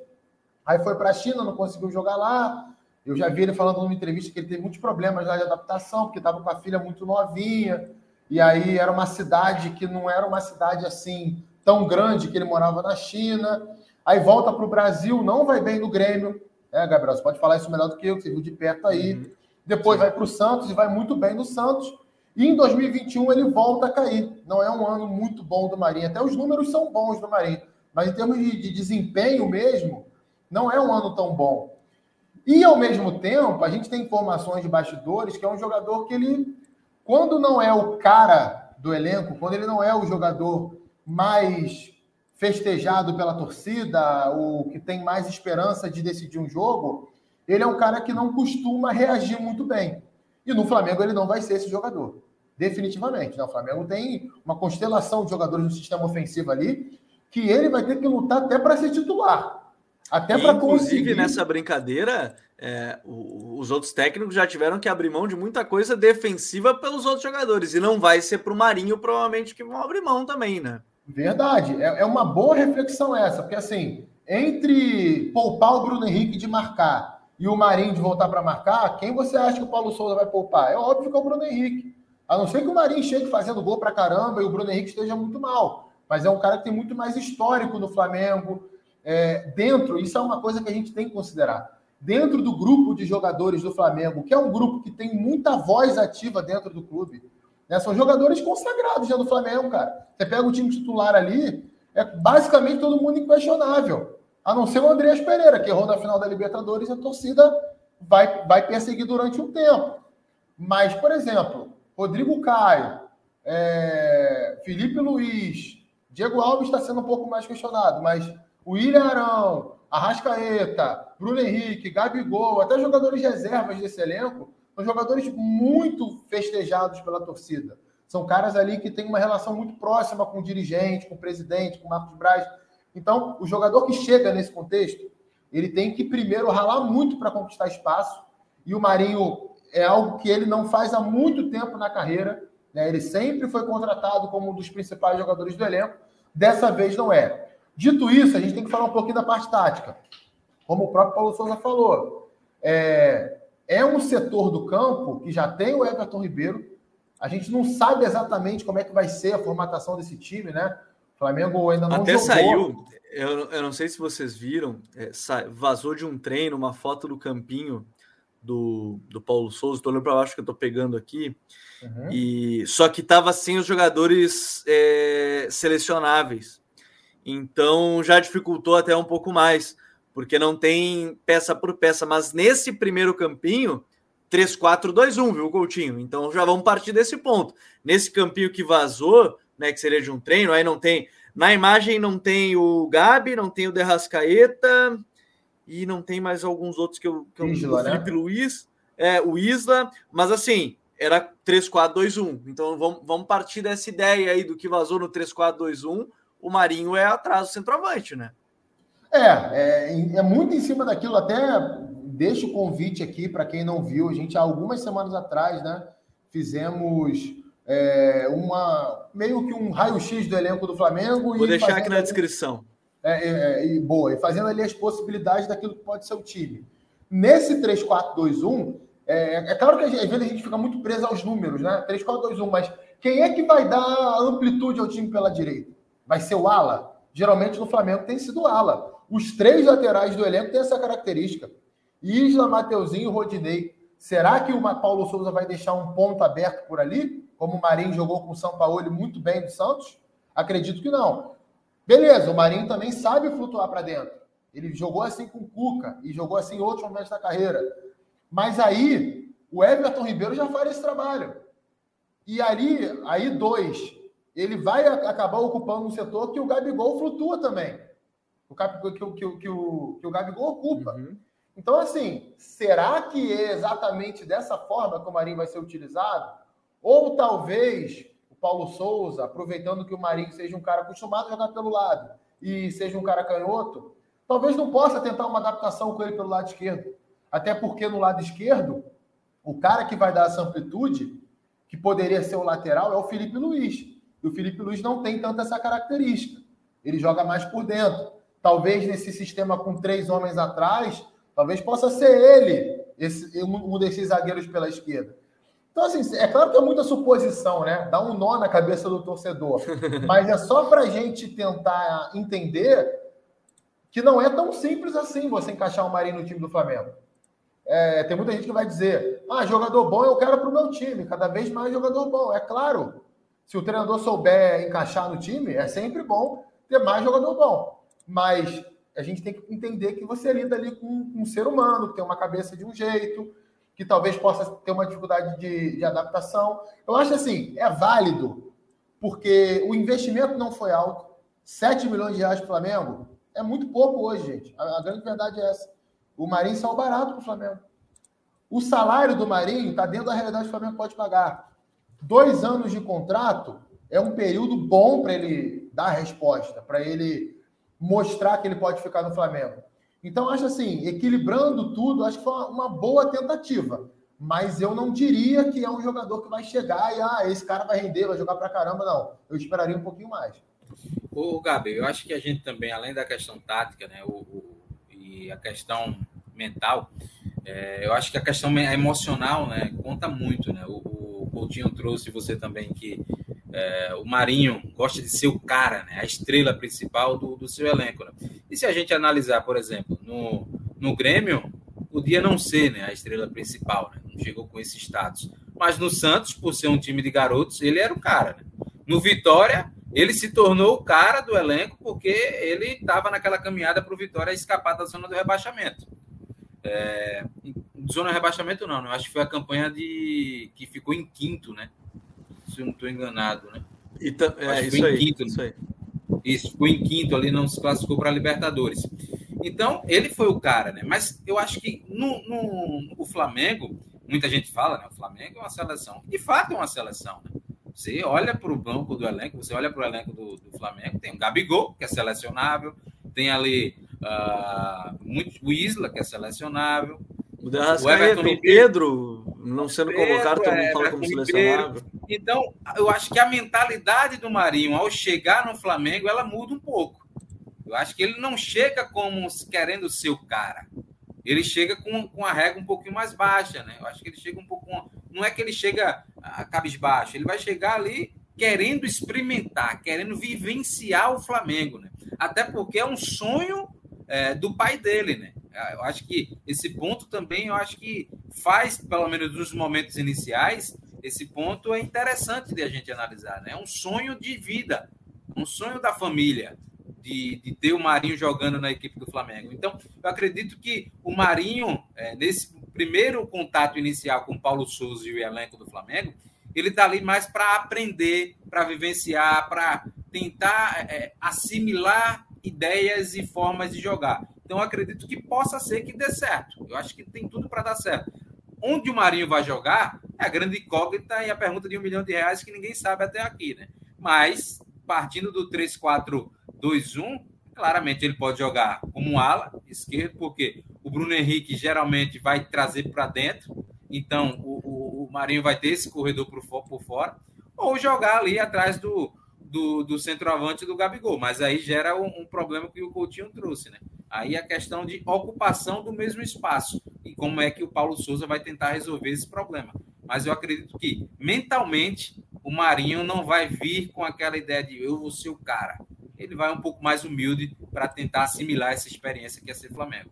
aí foi para a China, não conseguiu jogar lá. Eu já vi ele falando numa entrevista que ele teve muitos problemas lá de adaptação, porque estava com a filha muito novinha. E aí era uma cidade que não era uma cidade assim tão grande que ele morava na China. Aí volta para o Brasil, não vai bem no Grêmio. É, Gabriel, você pode falar isso melhor do que eu, que você viu de perto aí. Uhum. Depois vai para o Santos e vai muito bem no Santos. E em 2021 ele volta a cair. Não é um ano muito bom do Marinho. Até os números são bons do Marinho. Mas em termos de, de desempenho mesmo, não é um ano tão bom. E ao mesmo tempo, a gente tem informações de bastidores que é um jogador que ele, quando não é o cara do elenco, quando ele não é o jogador mais festejado pela torcida, o que tem mais esperança de decidir um jogo, ele é um cara que não costuma reagir muito bem. E no Flamengo ele não vai ser esse jogador definitivamente. Né? O Flamengo tem uma constelação de jogadores no sistema ofensivo ali que ele vai ter que lutar até para ser titular. Até para conseguir. Inclusive, nessa brincadeira, é, os outros técnicos já tiveram que abrir mão de muita coisa defensiva pelos outros jogadores. E não vai ser para o Marinho, provavelmente, que vão abrir mão também, né? Verdade. É, é uma boa reflexão essa, porque assim, entre poupar o Bruno Henrique de marcar e o Marinho de voltar para marcar, quem você acha que o Paulo Souza vai poupar? É óbvio que é o Bruno Henrique. A não ser que o Marinho chegue fazendo gol para caramba e o Bruno Henrique esteja muito mal. Mas é um cara que tem muito mais histórico no Flamengo. É, dentro, isso é uma coisa que a gente tem que considerar. Dentro do grupo de jogadores do Flamengo, que é um grupo que tem muita voz ativa dentro do clube, né? são jogadores consagrados já do Flamengo, cara. Você pega o time titular ali, é basicamente todo mundo inquestionável. A não ser o Andreas Pereira, que errou na final da Libertadores a torcida vai, vai perseguir durante um tempo. Mas, por exemplo, Rodrigo Caio, é, Felipe Luiz, Diego Alves está sendo um pouco mais questionado, mas o William Arão, Arrascaeta, Bruno Henrique, Gabigol, até jogadores reservas desse elenco, são jogadores muito festejados pela torcida. São caras ali que têm uma relação muito próxima com o dirigente, com o presidente, com o Marcos Braz. Então, o jogador que chega nesse contexto, ele tem que primeiro ralar muito para conquistar espaço. E o Marinho é algo que ele não faz há muito tempo na carreira. Né? Ele sempre foi contratado como um dos principais jogadores do elenco. Dessa vez não é. Dito isso, a gente tem que falar um pouquinho da parte tática. Como o próprio Paulo Souza falou, é, é um setor do campo que já tem o Everton Ribeiro. A gente não sabe exatamente como é que vai ser a formatação desse time, né? O Flamengo ainda não Até jogou. saiu, eu, eu não sei se vocês viram, é, vazou de um treino uma foto do campinho do, do Paulo Souza, estou olhando para baixo que eu estou pegando aqui, uhum. e só que estava sem os jogadores é, selecionáveis. Então já dificultou até um pouco mais, porque não tem peça por peça. Mas nesse primeiro campinho, 3-4-2-1, viu, Coutinho? Então já vamos partir desse ponto. Nesse campinho que vazou, né, que seria de um treino, aí não tem. Na imagem não tem o Gabi, não tem o Derrascaeta e não tem mais alguns outros que eu. Que Isla, o né? Felipe né? Luiz, é, o Isla, mas assim, era 3-4-2-1. Então vamos, vamos partir dessa ideia aí do que vazou no 3-4-2-1 o Marinho é atrás do centroavante, né? É, é, é muito em cima daquilo. Até deixo o convite aqui para quem não viu. A gente, há algumas semanas atrás, né, fizemos é, uma meio que um raio-x do elenco do Flamengo. Vou deixar aqui na descrição. É, é, e boa, e fazendo ali as possibilidades daquilo que pode ser o time. Nesse 3-4-2-1, é, é claro que às vezes a gente fica muito preso aos números, né? 3-4-2-1, mas quem é que vai dar amplitude ao time pela direita? Vai ser o ala? Geralmente no Flamengo tem sido o ala. Os três laterais do elenco têm essa característica. Isla, Mateuzinho e Rodinei. Será que o Paulo Souza vai deixar um ponto aberto por ali? Como o Marinho jogou com o São Paulo muito bem do Santos? Acredito que não. Beleza, o Marinho também sabe flutuar para dentro. Ele jogou assim com o Cuca e jogou assim em outros momentos da carreira. Mas aí, o Everton Ribeiro já faz esse trabalho. E ali, aí dois, ele vai acabar ocupando um setor que o Gabigol flutua também. O que, que, que, que, o, que o Gabigol ocupa. Uhum. Então, assim, será que é exatamente dessa forma que o Marinho vai ser utilizado? Ou talvez Paulo Souza, aproveitando que o Marinho seja um cara acostumado a jogar pelo lado e seja um cara canhoto, talvez não possa tentar uma adaptação com ele pelo lado esquerdo. Até porque no lado esquerdo, o cara que vai dar essa amplitude, que poderia ser o lateral, é o Felipe Luiz. E o Felipe Luiz não tem tanto essa característica. Ele joga mais por dentro. Talvez nesse sistema com três homens atrás, talvez possa ser ele esse, um desses zagueiros pela esquerda. Então, assim, é claro que é muita suposição, né? Dá um nó na cabeça do torcedor. Mas é só para a gente tentar entender que não é tão simples assim você encaixar o Marinho no time do Flamengo. É, tem muita gente que vai dizer: ah, jogador bom eu quero para o meu time, cada vez mais jogador bom. É claro, se o treinador souber encaixar no time, é sempre bom ter mais jogador bom. Mas a gente tem que entender que você lida ali com um ser humano, que tem uma cabeça de um jeito, que talvez possa ter uma dificuldade de, de adaptação. Eu acho assim, é válido, porque o investimento não foi alto. 7 milhões de reais para o Flamengo é muito pouco hoje, gente. A, a grande verdade é essa. O Marinho saiu barato para o Flamengo. O salário do Marinho está dentro da realidade que o Flamengo pode pagar. Dois anos de contrato é um período bom para ele dar resposta, para ele mostrar que ele pode ficar no Flamengo. Então, acho assim, equilibrando tudo, acho que foi uma boa tentativa. Mas eu não diria que é um jogador que vai chegar e, ah, esse cara vai render, vai jogar para caramba, não. Eu esperaria um pouquinho mais. O Gabi, eu acho que a gente também, além da questão tática, né, o, o e a questão mental, é, eu acho que a questão emocional, né, conta muito, né? O, Coutinho trouxe você também que é, o Marinho gosta de ser o cara, né? a estrela principal do, do seu elenco. Né? E se a gente analisar, por exemplo, no, no Grêmio, podia não ser né, a estrela principal, né? não chegou com esse status. Mas no Santos, por ser um time de garotos, ele era o cara. Né? No Vitória, ele se tornou o cara do elenco porque ele estava naquela caminhada para o Vitória escapar da zona do rebaixamento. É, zona de rebaixamento não, né? Acho que foi a campanha de que ficou em quinto, né? Se eu não estou enganado, né? E é, isso, aí, quinto, isso aí. Isso, ficou em quinto ali, não se classificou para a Libertadores. Então, ele foi o cara, né? Mas eu acho que no, no o Flamengo, muita gente fala, né? O Flamengo é uma seleção. De fato, é uma seleção, né? Você olha para o banco do elenco, você olha para o elenco do, do, Flamengo, tem o Gabigol, que é selecionável, tem ali uh, muito, o Isla, que é selecionável, o Derrascaeta, o, Pedro, não sendo convocado, todo mundo é, fala como selecionável. Então, eu acho que a mentalidade do Marinho, ao chegar no Flamengo, ela muda um pouco. Eu acho que ele não chega como querendo ser o cara. ele chega com, com a régua um pouquinho mais baixa, né? Eu acho que ele chega um pouco. Não é que ele chega a cabisbaixo, ele vai chegar ali querendo experimentar, querendo vivenciar o Flamengo, né? Até porque é um sonho é, do pai dele, né? Eu acho que esse ponto também, eu acho que faz, pelo menos nos momentos iniciais, esse ponto é interessante de a gente analisar, né? É um sonho de vida, um sonho da família de, de ter o Marinho jogando na equipe do Flamengo. Então, eu acredito que o Marinho, é, nesse primeiro contato inicial com Paulo Souza e o elenco do Flamengo, ele está ali mais para aprender, para vivenciar, para tentar é, assimilar ideias e formas de jogar. Então, acredito que possa ser que dê certo. Eu acho que tem tudo para dar certo. Onde o Marinho vai jogar é a grande incógnita e a pergunta de um milhão de reais que ninguém sabe até aqui, né? Mas, partindo do 3-4 2-1, claramente ele pode jogar como um ala esquerdo, porque o Bruno Henrique geralmente vai trazer para dentro, então o, o, o, Marinho vai ter esse corredor por fora, ou jogar ali atrás do, do, do centroavante do Gabigol, mas aí gera um, um, problema que o Coutinho trouxe, né? Aí a questão de ocupação do mesmo espaço e como é que o Paulo Souza vai tentar resolver esse problema. Mas eu acredito que mentalmente o Marinho não vai vir com aquela ideia de eu vou ser o cara ele vai um pouco mais humilde para tentar assimilar essa experiência que é ser Flamengo.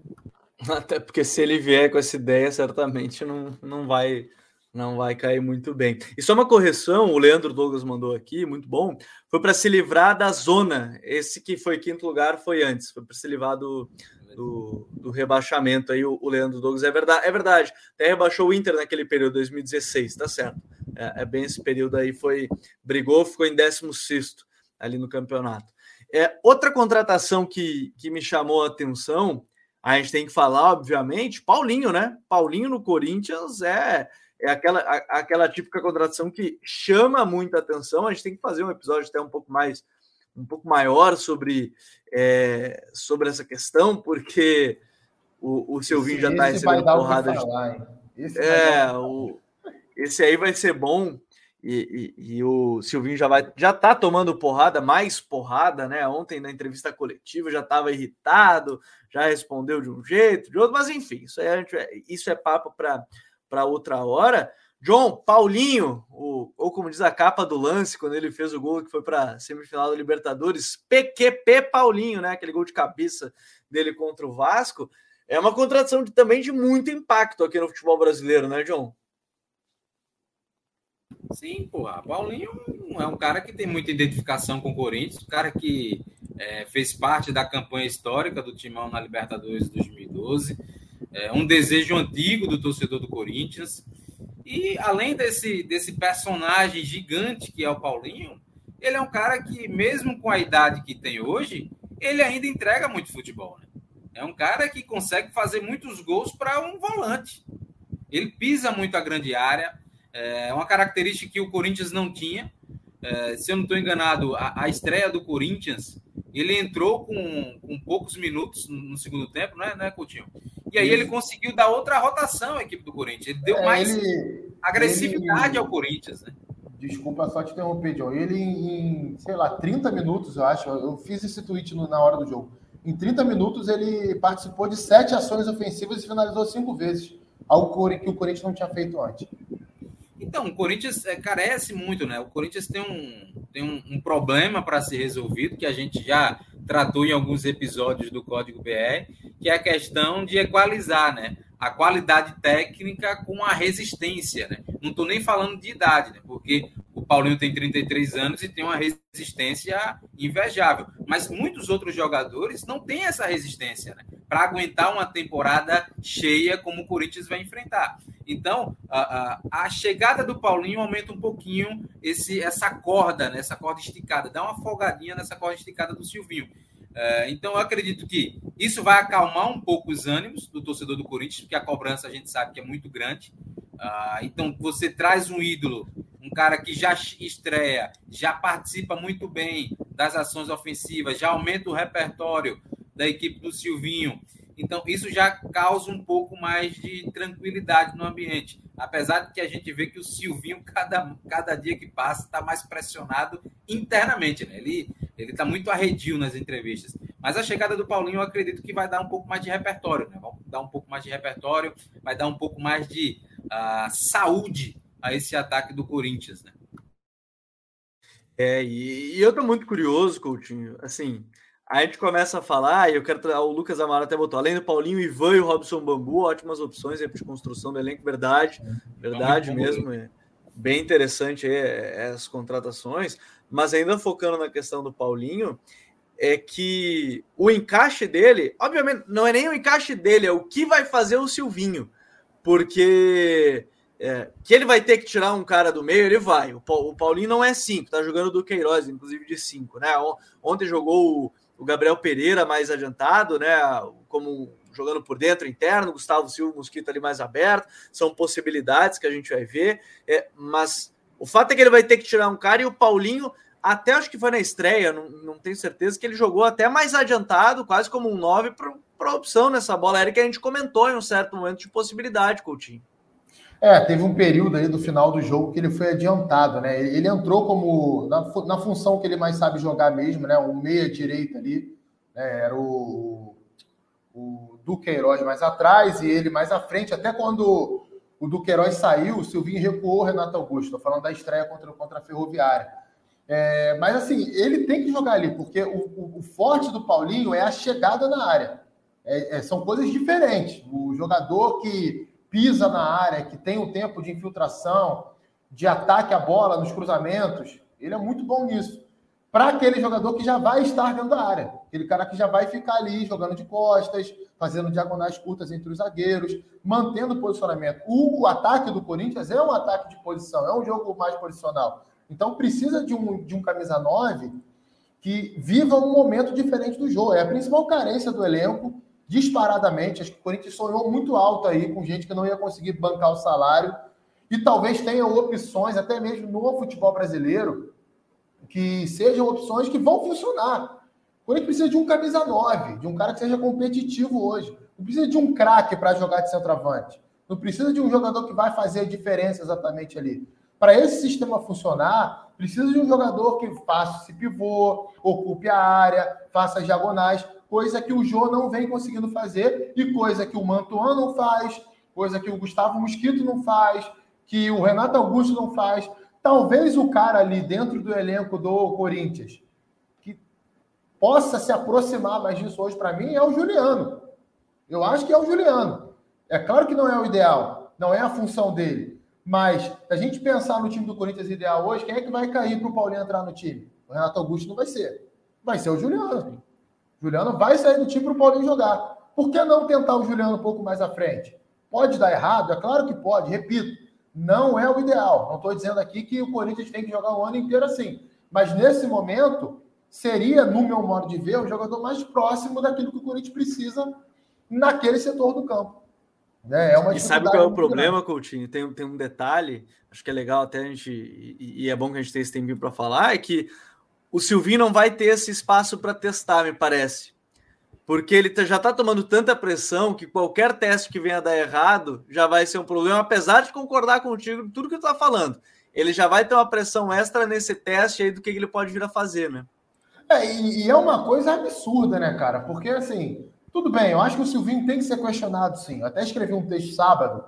Até porque se ele vier com essa ideia, certamente não, não vai não vai cair muito bem. E só uma correção, o Leandro Douglas mandou aqui, muito bom. Foi para se livrar da zona. Esse que foi quinto lugar foi antes, foi para se livrar do, do, do, rebaixamento aí, o, o, Leandro Douglas. É verdade, é verdade. Até rebaixou o Inter naquele período, 2016, tá certo. É, é bem esse período aí, foi. Brigou, ficou em 16 ali no campeonato. É, outra contratação que, que me chamou a atenção, a gente tem que falar, obviamente, Paulinho, né? Paulinho no Corinthians é, é aquela, a, aquela típica contratação que chama muita atenção. A gente tem que fazer um episódio até um pouco mais um pouco maior sobre, é, sobre essa questão, porque o, o Silvinho esse, já está recebendo porrada de. Esse é, o, esse aí vai ser bom. E, e, e, o Silvinho já vai já tá tomando porrada, mais porrada, né? Ontem na entrevista coletiva já estava irritado, já respondeu de um jeito, de outro, mas enfim, isso, é, isso é papo para outra hora. John, Paulinho, o, ou como diz a capa do lance, quando ele fez o gol que foi para semifinal da Libertadores, PQP Paulinho, né? Aquele gol de cabeça dele contra o Vasco. É uma contratação de, também de muito impacto aqui no futebol brasileiro, né, John? Sim, porra. Paulinho é um cara que tem muita identificação com o Corinthians, um cara que é, fez parte da campanha histórica do Timão na Libertadores 2012, é um desejo antigo do torcedor do Corinthians. E além desse, desse personagem gigante que é o Paulinho, ele é um cara que, mesmo com a idade que tem hoje, ele ainda entrega muito futebol. Né? É um cara que consegue fazer muitos gols para um volante. Ele pisa muito a grande área, é uma característica que o Corinthians não tinha. É, se eu não estou enganado, a, a, estreia do Corinthians, ele entrou com, com poucos minutos no, no segundo tempo, não é, não é, Coutinho? E aí ele conseguiu dar outra rotação à equipe do Corinthians. Ele deu é, mais ele, agressividade ele, ao Corinthians, né? Desculpa só te interromper, John. Ele, em, sei lá, 30 minutos, eu acho, eu fiz esse tweet no, na hora do jogo. Em 30 minutos, ele participou de sete ações ofensivas e finalizou cinco vezes, algo que o Corinthians não tinha feito antes. Então, o Corinthians é, carece muito, né? O Corinthians tem um, tem um, um problema para ser resolvido, que a gente já tratou em alguns episódios do Código BR, que é a questão de equalizar, né? A qualidade técnica com a resistência, né? Não estou nem falando de idade, né? Porque Paulinho tem 33 anos e tem uma resistência invejável. Mas muitos outros jogadores não têm essa resistência, né? Para aguentar uma temporada cheia como o Corinthians vai enfrentar. Então, a, a, a, chegada do Paulinho aumenta um pouquinho esse, essa corda, né? essa corda esticada, dá uma folgadinha nessa corda esticada do Silvinho. É, então, eu acredito que isso vai acalmar um pouco os ânimos do torcedor do Corinthians, porque a cobrança a gente sabe que é muito grande. Ah, então, você traz um ídolo, um cara que já estreia, já participa muito bem das ações ofensivas, já aumenta o repertório da equipe do Silvinho então, isso já causa um pouco mais de tranquilidade no ambiente. Apesar de que a gente vê que o Silvinho, cada, cada dia que passa, está mais pressionado internamente. Né? Ele está muito arredio nas entrevistas. Mas a chegada do Paulinho, eu acredito que vai dar um pouco mais de repertório, né? Vai dar um pouco mais de repertório, vai dar um pouco mais de uh, saúde a esse ataque do Corinthians, né? É, e, e eu tô muito curioso, Coutinho. Assim, a gente começa a falar, e eu quero o Lucas Amaro até botou, além do Paulinho, o Ivan e o Robson Bambu, ótimas opções de construção do elenco, verdade, verdade mesmo. É bem interessante aí, é, as contratações, mas ainda focando na questão do Paulinho, é que o encaixe dele, obviamente, não é nem o encaixe dele, é o que vai fazer o Silvinho, porque é, que ele vai ter que tirar um cara do meio, ele vai. O, Paulinho não é cinco, tá jogando do Queiroz, inclusive de cinco, né? Ontem jogou o, o Gabriel Pereira mais adiantado, né? Como jogando por dentro, interno, Gustavo Silva, Mosquito ali mais aberto, são possibilidades que a gente vai ver, é, mas o fato é que ele vai ter que tirar um cara e o Paulinho, até acho que foi na estreia, não, não tenho certeza, que ele jogou até mais adiantado, quase como um 9 para opção nessa bola aérea que a gente comentou em um certo momento de possibilidade, Coutinho. É, teve um período aí do final do jogo que ele foi adiantado, né? Ele entrou como na, na função que ele mais sabe jogar mesmo, né? Um meia direita ali, né? era o, o Duqueiroz mais atrás e ele mais à frente. Até quando o Duqueiroz saiu, o Silvinho recuou o Renato Augusto. Estou falando da estreia contra, contra a Ferroviária. É, mas assim, ele tem que jogar ali, porque o, o, o forte do Paulinho é a chegada na área. É, é, são coisas diferentes. O jogador que pisa na área, que tem o tempo de infiltração, de ataque à bola nos cruzamentos, ele é muito bom nisso. Para aquele jogador que já vai estar dentro da área, aquele cara que já vai ficar ali jogando de costas, fazendo diagonais curtas entre os zagueiros, mantendo o posicionamento. O, o ataque do Corinthians é um ataque de posição, é um jogo mais posicional. Então precisa de um, de um camisa 9 que viva um momento diferente do jogo. É a principal carência do elenco disparadamente. Acho que o Corinthians sonhou muito alto aí com gente que não ia conseguir bancar o salário. E talvez tenha opções, até mesmo no futebol brasileiro, que sejam opções que vão funcionar. O Corinthians precisa de um camisa 9, de um cara que seja competitivo hoje. Não precisa de um craque para jogar de centroavante. Não precisa de um jogador que vai fazer a diferença exatamente ali. Para esse sistema funcionar, precisa de um jogador que faça esse pivô, ocupe a área, faça as diagonais coisa que o Jô não vem conseguindo fazer e coisa que o Mantuan não faz, coisa que o Gustavo Mosquito não faz, que o Renato Augusto não faz. Talvez o cara ali dentro do elenco do Corinthians que possa se aproximar mais disso hoje para mim é o Juliano. Eu acho que é o Juliano. É claro que não é o ideal, não é a função dele. Mas a gente pensar no time do Corinthians ideal hoje, quem é que vai cair para o Paulinho entrar no time? O Renato Augusto não vai ser. Vai ser o Juliano. Juliano vai sair do time para o Paulinho jogar. Por que não tentar o Juliano um pouco mais à frente? Pode dar errado? É claro que pode, repito. Não é o ideal. Não estou dizendo aqui que o Corinthians tem que jogar o ano inteiro assim. Mas nesse momento, seria, no meu modo de ver, o jogador mais próximo daquilo que o Corinthians precisa naquele setor do campo. Né? É uma e sabe qual é o problema, grande. Coutinho? Tem, tem um detalhe, acho que é legal até a gente, e, e é bom que a gente tenha esse tempinho para falar, é que o Silvinho não vai ter esse espaço para testar, me parece. Porque ele tá, já está tomando tanta pressão que qualquer teste que venha dar errado já vai ser um problema, apesar de concordar contigo tudo que tu está falando. Ele já vai ter uma pressão extra nesse teste aí do que ele pode vir a fazer, né? É, e, e é uma coisa absurda, né, cara? Porque assim, tudo bem, eu acho que o Silvinho tem que ser questionado, sim. Eu até escrevi um texto sábado,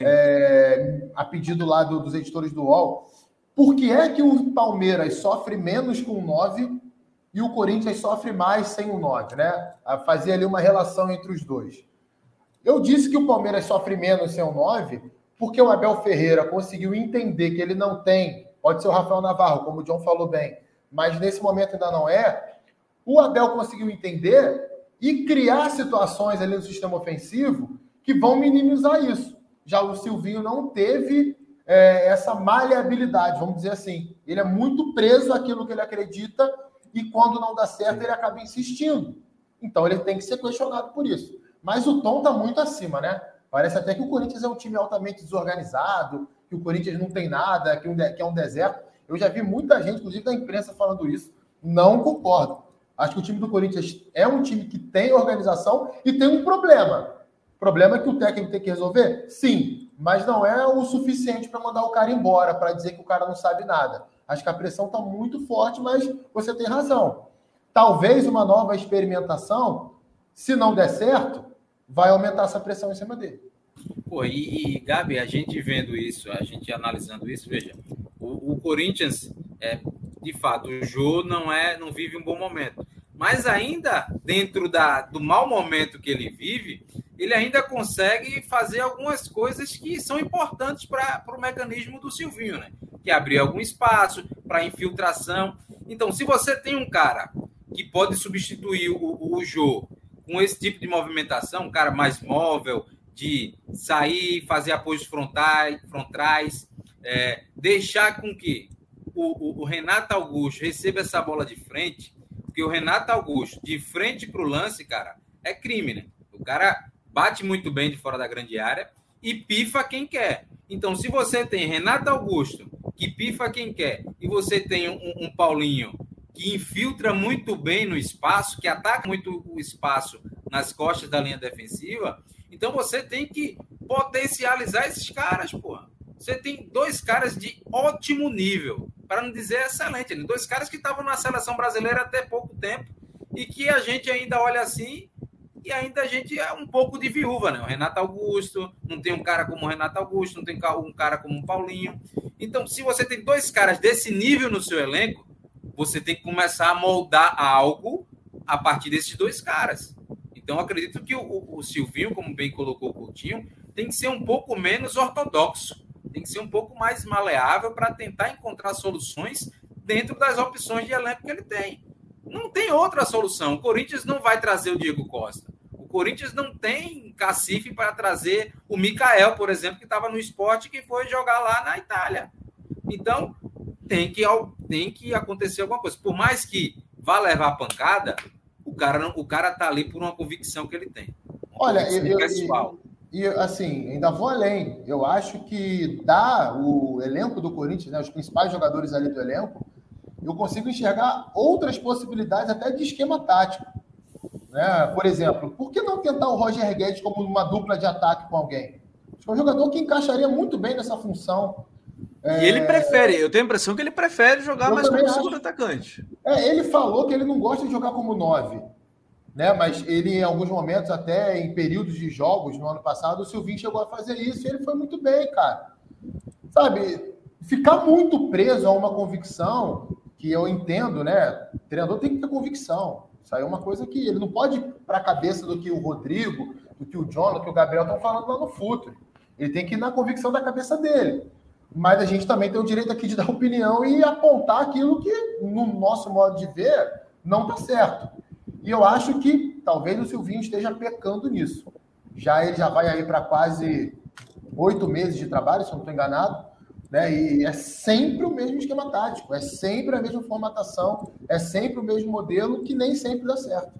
é, a pedido lá do, dos editores do UOL, por que é que o Palmeiras sofre menos com o 9 e o Corinthians sofre mais sem o 9, né? A fazer ali uma relação entre os dois. Eu disse que o Palmeiras sofre menos sem o 9 porque o Abel Ferreira conseguiu entender que ele não tem, pode ser o Rafael Navarro, como o John falou bem, mas nesse momento ainda não é. O Abel conseguiu entender e criar situações ali no sistema ofensivo que vão minimizar isso. Já o Silvinho não teve é, essa maleabilidade, vamos dizer assim. Ele é muito preso àquilo que ele acredita e quando não dá certo, ele acaba insistindo. Então ele tem que ser questionado por isso. Mas o tom está muito acima, né? Parece até que o Corinthians é um time altamente desorganizado, que o Corinthians não tem nada, que, que é um deserto. Eu já vi muita gente, inclusive da imprensa, falando isso. Não concordo. Acho que o time do Corinthians é um time que tem organização e tem um problema. Problema que o técnico tem que resolver? Sim mas não é o suficiente para mandar o cara embora, para dizer que o cara não sabe nada. Acho que a pressão está muito forte, mas você tem razão. talvez uma nova experimentação, se não der certo, vai aumentar essa pressão em cima dele. Pô, e, e Gabi, a gente vendo isso, a gente analisando isso, veja, o, o Corinthians, é, de fato, o Jô não é, não vive um bom momento. Mas ainda dentro da, do mau momento que ele vive, ele ainda consegue fazer algumas coisas que são importantes para o mecanismo do Silvinho, né? Que é abrir algum espaço para infiltração. Então, se você tem um cara que pode substituir o, o Jô com esse tipo de movimentação, um cara mais móvel, de sair, fazer apoios frontais, frontais é, deixar com que o, o, o, Renato Augusto receba essa bola de frente, porque o Renato Augusto, de frente para o lance, cara, é crime, né? O cara bate muito bem de fora da grande área e pifa quem quer. Então, se você tem Renato Augusto, que pifa quem quer, e você tem um, um Paulinho que infiltra muito bem no espaço, que ataca muito o espaço nas costas da linha defensiva, então você tem que potencializar esses caras, pô. Você tem dois caras de ótimo nível, para não dizer excelente, né? dois caras que estavam na seleção brasileira até pouco tempo e que a gente ainda olha assim e ainda a gente é um pouco de viúva, né? O Renato Augusto, não tem um cara como o Renato Augusto, não tem um cara como o Paulinho. Então, se você tem dois caras desse nível no seu elenco, você tem que começar a moldar algo a partir desses dois caras. Então, acredito que o, o Silvinho, como bem colocou o Coutinho, tem que ser um pouco menos ortodoxo, tem que ser um pouco mais maleável para tentar encontrar soluções dentro das opções de elenco que ele tem. Não tem outra solução. O Corinthians não vai trazer o Diego Costa. O Corinthians não tem cacife para trazer o Mikael, por exemplo, que estava no esporte que foi jogar lá na Itália. Então, tem que, tem que acontecer alguma coisa. Por mais que vá levar pancada, o cara não, o cara tá ali por uma convicção que ele tem. Olha, eu, pessoal. E, e, assim, ainda vou além. Eu acho que dá o elenco do Corinthians, né, os principais jogadores ali do elenco, eu consigo enxergar outras possibilidades até de esquema tático. Né? Por exemplo, por que não tentar o Roger Guedes como uma dupla de ataque com alguém? Acho que é um jogador que encaixaria muito bem nessa função. E ele prefere, eu tenho a impressão que ele prefere jogar eu mais como segundo atacante. É, ele falou que ele não gosta de jogar como nove, né? Mas ele, em alguns momentos, até em períodos de jogos no ano passado, o Silvinho chegou a fazer isso e ele foi muito bem, cara. Sabe, ficar muito preso a uma convicção que eu entendo, né? O treinador tem que ter convicção. Isso aí é uma coisa que ele não pode ir para a cabeça do que o Rodrigo, do que o John, do que o Gabriel estão falando lá no futuro. Ele tem que ir na convicção da cabeça dele mas a gente também tem o direito aqui de dar opinião e apontar aquilo que, no nosso modo de ver, não está certo. E eu acho que talvez o Silvinho esteja pecando nisso. Já ele já vai aí para quase oito meses de trabalho, se eu não estou enganado, né? E é sempre o mesmo esquema tático, é sempre a mesma formatação, é sempre o mesmo modelo que nem sempre dá certo.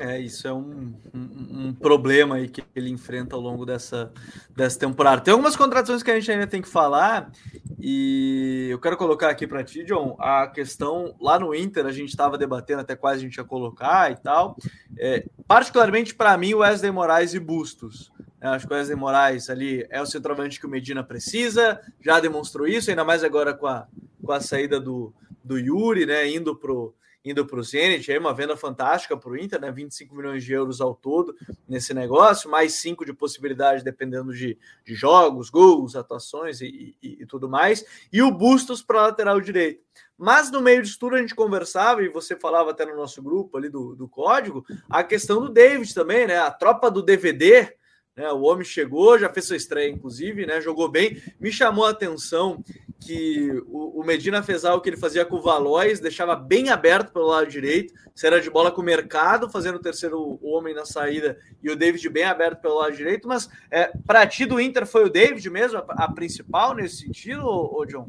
É, isso é um, um, um, problema aí que ele enfrenta ao longo dessa, dessa temporada. Tem algumas contratações que a gente ainda tem que falar, e eu quero colocar aqui para ti, John, a questão lá no Inter, a gente estava debatendo até quase a gente ia colocar e tal. É, particularmente para mim, Wesley Moraes e Bustos. Eu acho que o Moraes ali é o centroavante que o Medina precisa, já demonstrou isso, ainda mais agora com a, com a saída do, do Yuri, né? Indo pro indo para o Zenit, aí uma venda fantástica para o Inter, né? 25 milhões de euros ao todo nesse negócio, mais cinco de possibilidade dependendo de, de jogos, gols, atuações e, e, e tudo mais, e o Bustos para lateral direito. Mas no meio disso tudo a gente conversava, e você falava até no nosso grupo ali do, do código, a questão do David também, né? A tropa do DVD. Né, o homem chegou, já fez sua estreia, inclusive, né? Jogou bem. Me chamou a atenção que o, Medina fez algo que ele fazia com o Valois, deixava bem aberto pelo lado direito, se era de bola com o mercado, fazendo o terceiro homem na saída e o David bem aberto pelo lado direito. Mas é, para ti do Inter foi o David mesmo a, principal nesse sentido, ou John?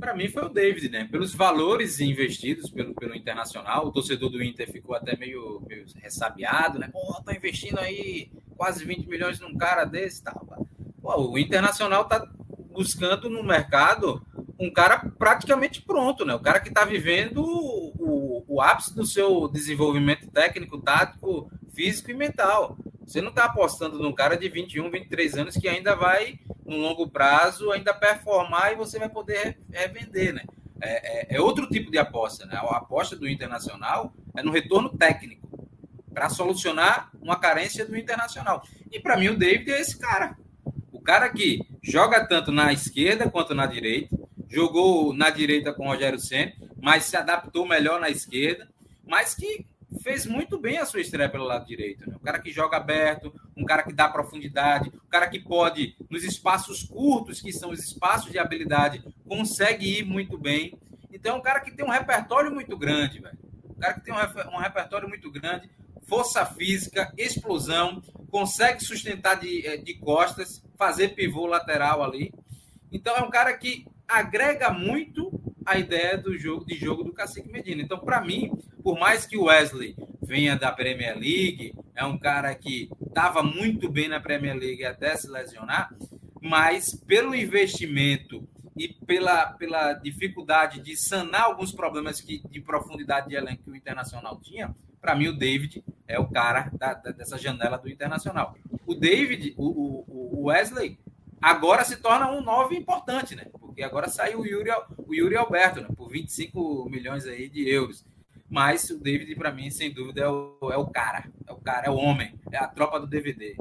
Para mim foi o David, né? Pelos valores investidos pelo, pelo Internacional, o torcedor do Inter ficou até meio, meio ressabiado, né? Pô, tá investindo aí quase 20 milhões num cara desse tal. Pô, o Internacional tá buscando no mercado um cara praticamente pronto, né? O cara que está vivendo o, o, ápice do seu desenvolvimento técnico, tático, físico e mental. Você não está apostando num cara de 21, 23 anos que ainda vai, no longo prazo, ainda performar e você vai poder revender, né? é, é, é, outro tipo de aposta. Né? A aposta do Internacional é no retorno técnico para solucionar uma carência do Internacional. E para mim o David é esse cara. O cara que joga tanto na esquerda quanto na direita, jogou na direita com o Rogério Senna, mas se adaptou melhor na esquerda, mas que fez muito bem a sua estreia pelo lado direito. Né? Um cara que joga aberto, um cara que dá profundidade, um cara que pode, nos espaços curtos, que são os espaços de habilidade, consegue ir muito bem. Então, é um cara que tem um repertório muito grande, velho. Um cara que tem um, repertório muito grande, força física, explosão, consegue sustentar de, eh, de costas, fazer pivô lateral ali. Então, é um cara que agrega muito a ideia do jogo de jogo do Cacique Medina. Então, para mim, por mais que o Wesley venha da Premier League, é um cara que estava muito bem na Premier League até se lesionar, mas pelo investimento e pela, pela dificuldade de sanar alguns problemas que, de profundidade de elenco que o Internacional tinha, para mim o David é o cara da, da, dessa janela do Internacional. O David, o, o, o Wesley, agora se torna um nove importante, né? Porque agora saiu o Yuri, o Yuri Alberto, né? Por 25 milhões aí de euros. Mas o David, para mim, sem dúvida, é o, é o cara. É o cara, é o homem. É a tropa do DVD.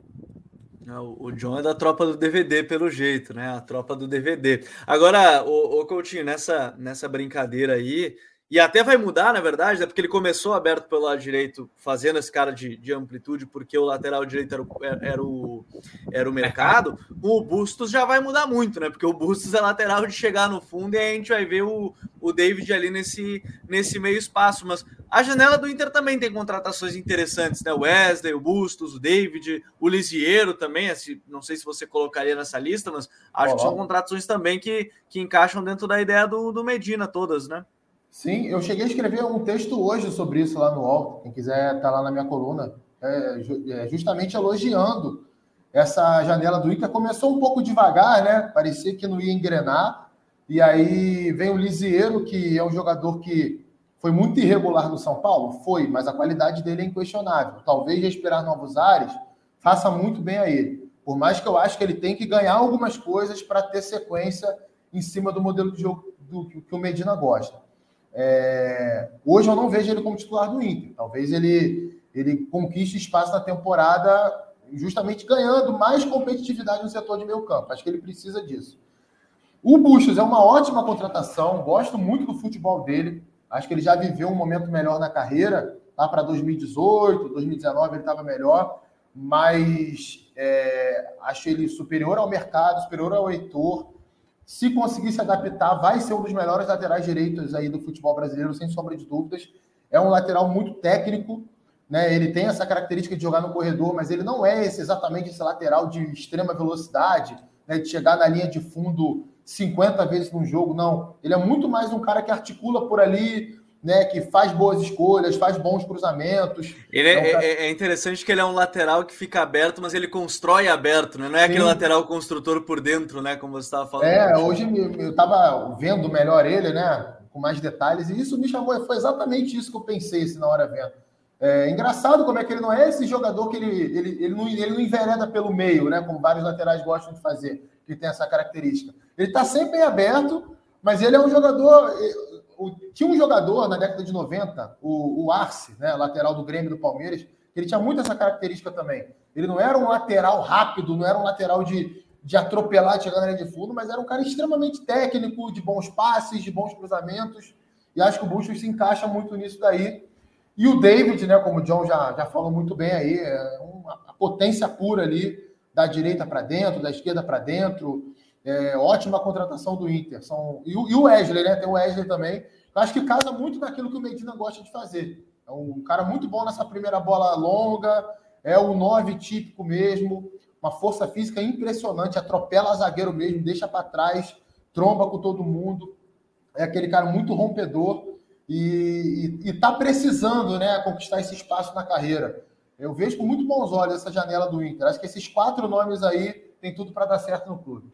É, o John é da tropa do DVD, pelo jeito, né? A tropa do DVD. Agora, o, o Coutinho, nessa, nessa brincadeira aí, e até vai mudar, na verdade, né? porque ele começou aberto pelo lado direito, fazendo esse cara de, de amplitude, porque o lateral direito era o, era, o, era o mercado. O Bustos já vai mudar muito, né? Porque o Bustos é lateral de chegar no fundo e aí a gente vai ver o, o David ali nesse, nesse meio espaço. Mas a janela do Inter também tem contratações interessantes, né? O Wesley, o Bustos, o David, o Lisiero também. Assim, não sei se você colocaria nessa lista, mas acho que são contratações também que, que encaixam dentro da ideia do, do Medina, todas, né? Sim, eu cheguei a escrever um texto hoje sobre isso lá no UOL. Quem quiser tá lá na minha coluna, é, é, justamente elogiando essa janela do Inter. Começou um pouco devagar, né? Parecia que não ia engrenar. E aí vem o Lisieiro, que é um jogador que foi muito irregular no São Paulo? Foi, mas a qualidade dele é inquestionável. Talvez respirar novos ares faça muito bem a ele. Por mais que eu acho que ele tem que ganhar algumas coisas para ter sequência em cima do modelo de jogo do, que o Medina gosta. É, hoje eu não vejo ele como titular do Inter. Talvez ele, ele conquiste espaço na temporada justamente ganhando mais competitividade no setor de meio campo. Acho que ele precisa disso. O Bustos é uma ótima contratação, gosto muito do futebol dele. Acho que ele já viveu um momento melhor na carreira. Lá para 2018, 2019 ele estava melhor, mas é, acho ele superior ao mercado, superior ao Heitor. Se conseguir se adaptar, vai ser um dos melhores laterais direitos aí do futebol brasileiro, sem sombra de dúvidas. É um lateral muito técnico, né? Ele tem essa característica de jogar no corredor, mas ele não é esse, exatamente esse lateral de extrema velocidade, né? de chegar na linha de fundo 50 vezes no jogo, não. Ele é muito mais um cara que articula por ali, né, que faz boas escolhas, faz bons cruzamentos. Ele é, é, é, interessante que ele é um lateral que fica aberto, mas ele constrói aberto, né? Não é Sim. aquele lateral construtor por dentro, né? Como você estava falando. É, hoje eu estava vendo melhor ele, né? Com mais detalhes, e isso me chamou, foi exatamente isso que eu pensei assim, na hora vendo. É engraçado como é que ele não é esse jogador que ele, ele, ele, não, ele não envereda pelo meio, né? Como vários laterais gostam de fazer, que tem essa característica. Ele está sempre aberto, mas ele é um jogador o, tinha um jogador na década de 90, o, o Arce, né, lateral do Grêmio do Palmeiras, ele tinha muito essa característica também. Ele não era um lateral rápido, não era um lateral de, de atropelar, de chegar na de fundo, mas era um cara extremamente técnico, de bons passes, de bons cruzamentos. E acho que o Bustos se encaixa muito nisso daí. E o David, né, como o John já, já falou muito bem aí, é uma, potência pura ali, da direita para dentro, da esquerda para dentro. É, ótima contratação do Inter. São, e, e o Wesley, né? Tem o Wesley também. Eu acho que casa muito naquilo que o Medina gosta de fazer. É um cara muito bom nessa primeira bola longa, é o 9 típico mesmo, uma força física impressionante, atropela zagueiro mesmo, deixa para trás, tromba com todo mundo. É aquele cara muito rompedor e, está precisando né, conquistar esse espaço na carreira. Eu vejo com muito bons olhos essa janela do Inter. Acho que esses quatro nomes aí tem tudo para dar certo no clube.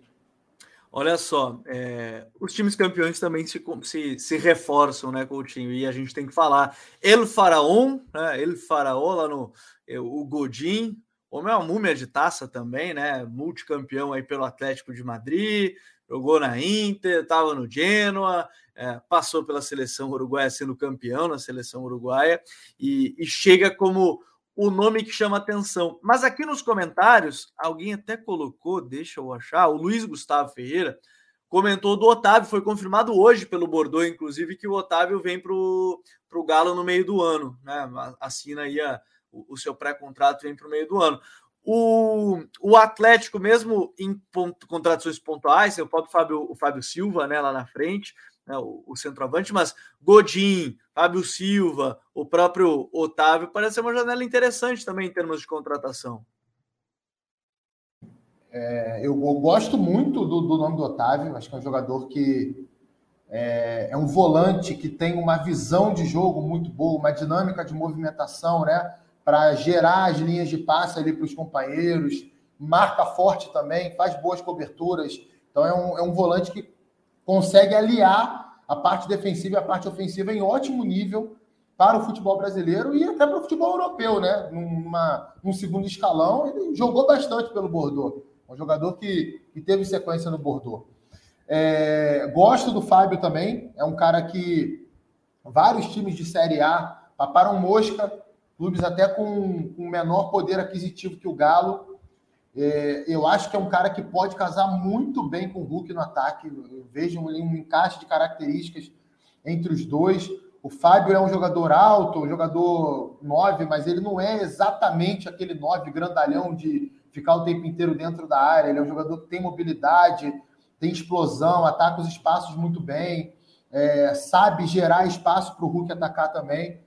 Olha só, é, os times campeões também se, se, se, reforçam, né, Coutinho? E a gente tem que falar. El Faraón, né, El Faraó lá no. É, o Godin, homem é uma múmia de taça também, né? Multicampeão aí pelo Atlético de Madrid, jogou na Inter, estava no Genoa, é, passou pela seleção uruguaia sendo campeão na seleção uruguaia e, e chega como o nome que chama atenção. Mas aqui nos comentários, alguém até colocou, deixa eu achar, o Luiz Gustavo Ferreira comentou do Otávio, foi confirmado hoje pelo Bordeaux, inclusive, que o Otávio vem para o Galo no meio do ano, né? Assina aí a, o, o seu pré-contrato, vem para o meio do ano. O, o Atlético, mesmo em ponto, contratações pontuais, o próprio Fábio, o Fábio Silva né, lá na frente, né, o, o, centroavante, mas Godin, Fábio Silva, o próprio Otávio, parece ser uma janela interessante também em termos de contratação. É, eu, eu, gosto muito do, do, nome do Otávio, acho que é um jogador que é, é, um volante que tem uma visão de jogo muito boa, uma dinâmica de movimentação, né? Para gerar as linhas de passe ali para os companheiros, marca forte também, faz boas coberturas. Então é um, é um volante que consegue aliar a parte defensiva e a parte ofensiva em ótimo nível para o futebol brasileiro e até para o futebol europeu, né? Numa, num segundo escalão, ele jogou bastante pelo Bordeaux. Um jogador que, que teve sequência no Bordeaux. É, gosto do Fábio também. É um cara que vários times de Série A paparam mosca, clubes até com, com menor poder aquisitivo que o Galo. É, eu acho que é um cara que pode casar muito bem com o Hulk no ataque. Eu vejo um, um encaixe de características entre os dois. O Fábio é um jogador alto, um jogador 9, mas ele não é exatamente aquele 9 grandalhão de ficar o tempo inteiro dentro da área. Ele é um jogador que tem mobilidade, tem explosão, ataca os espaços muito bem, é, sabe gerar espaço para o Hulk atacar também.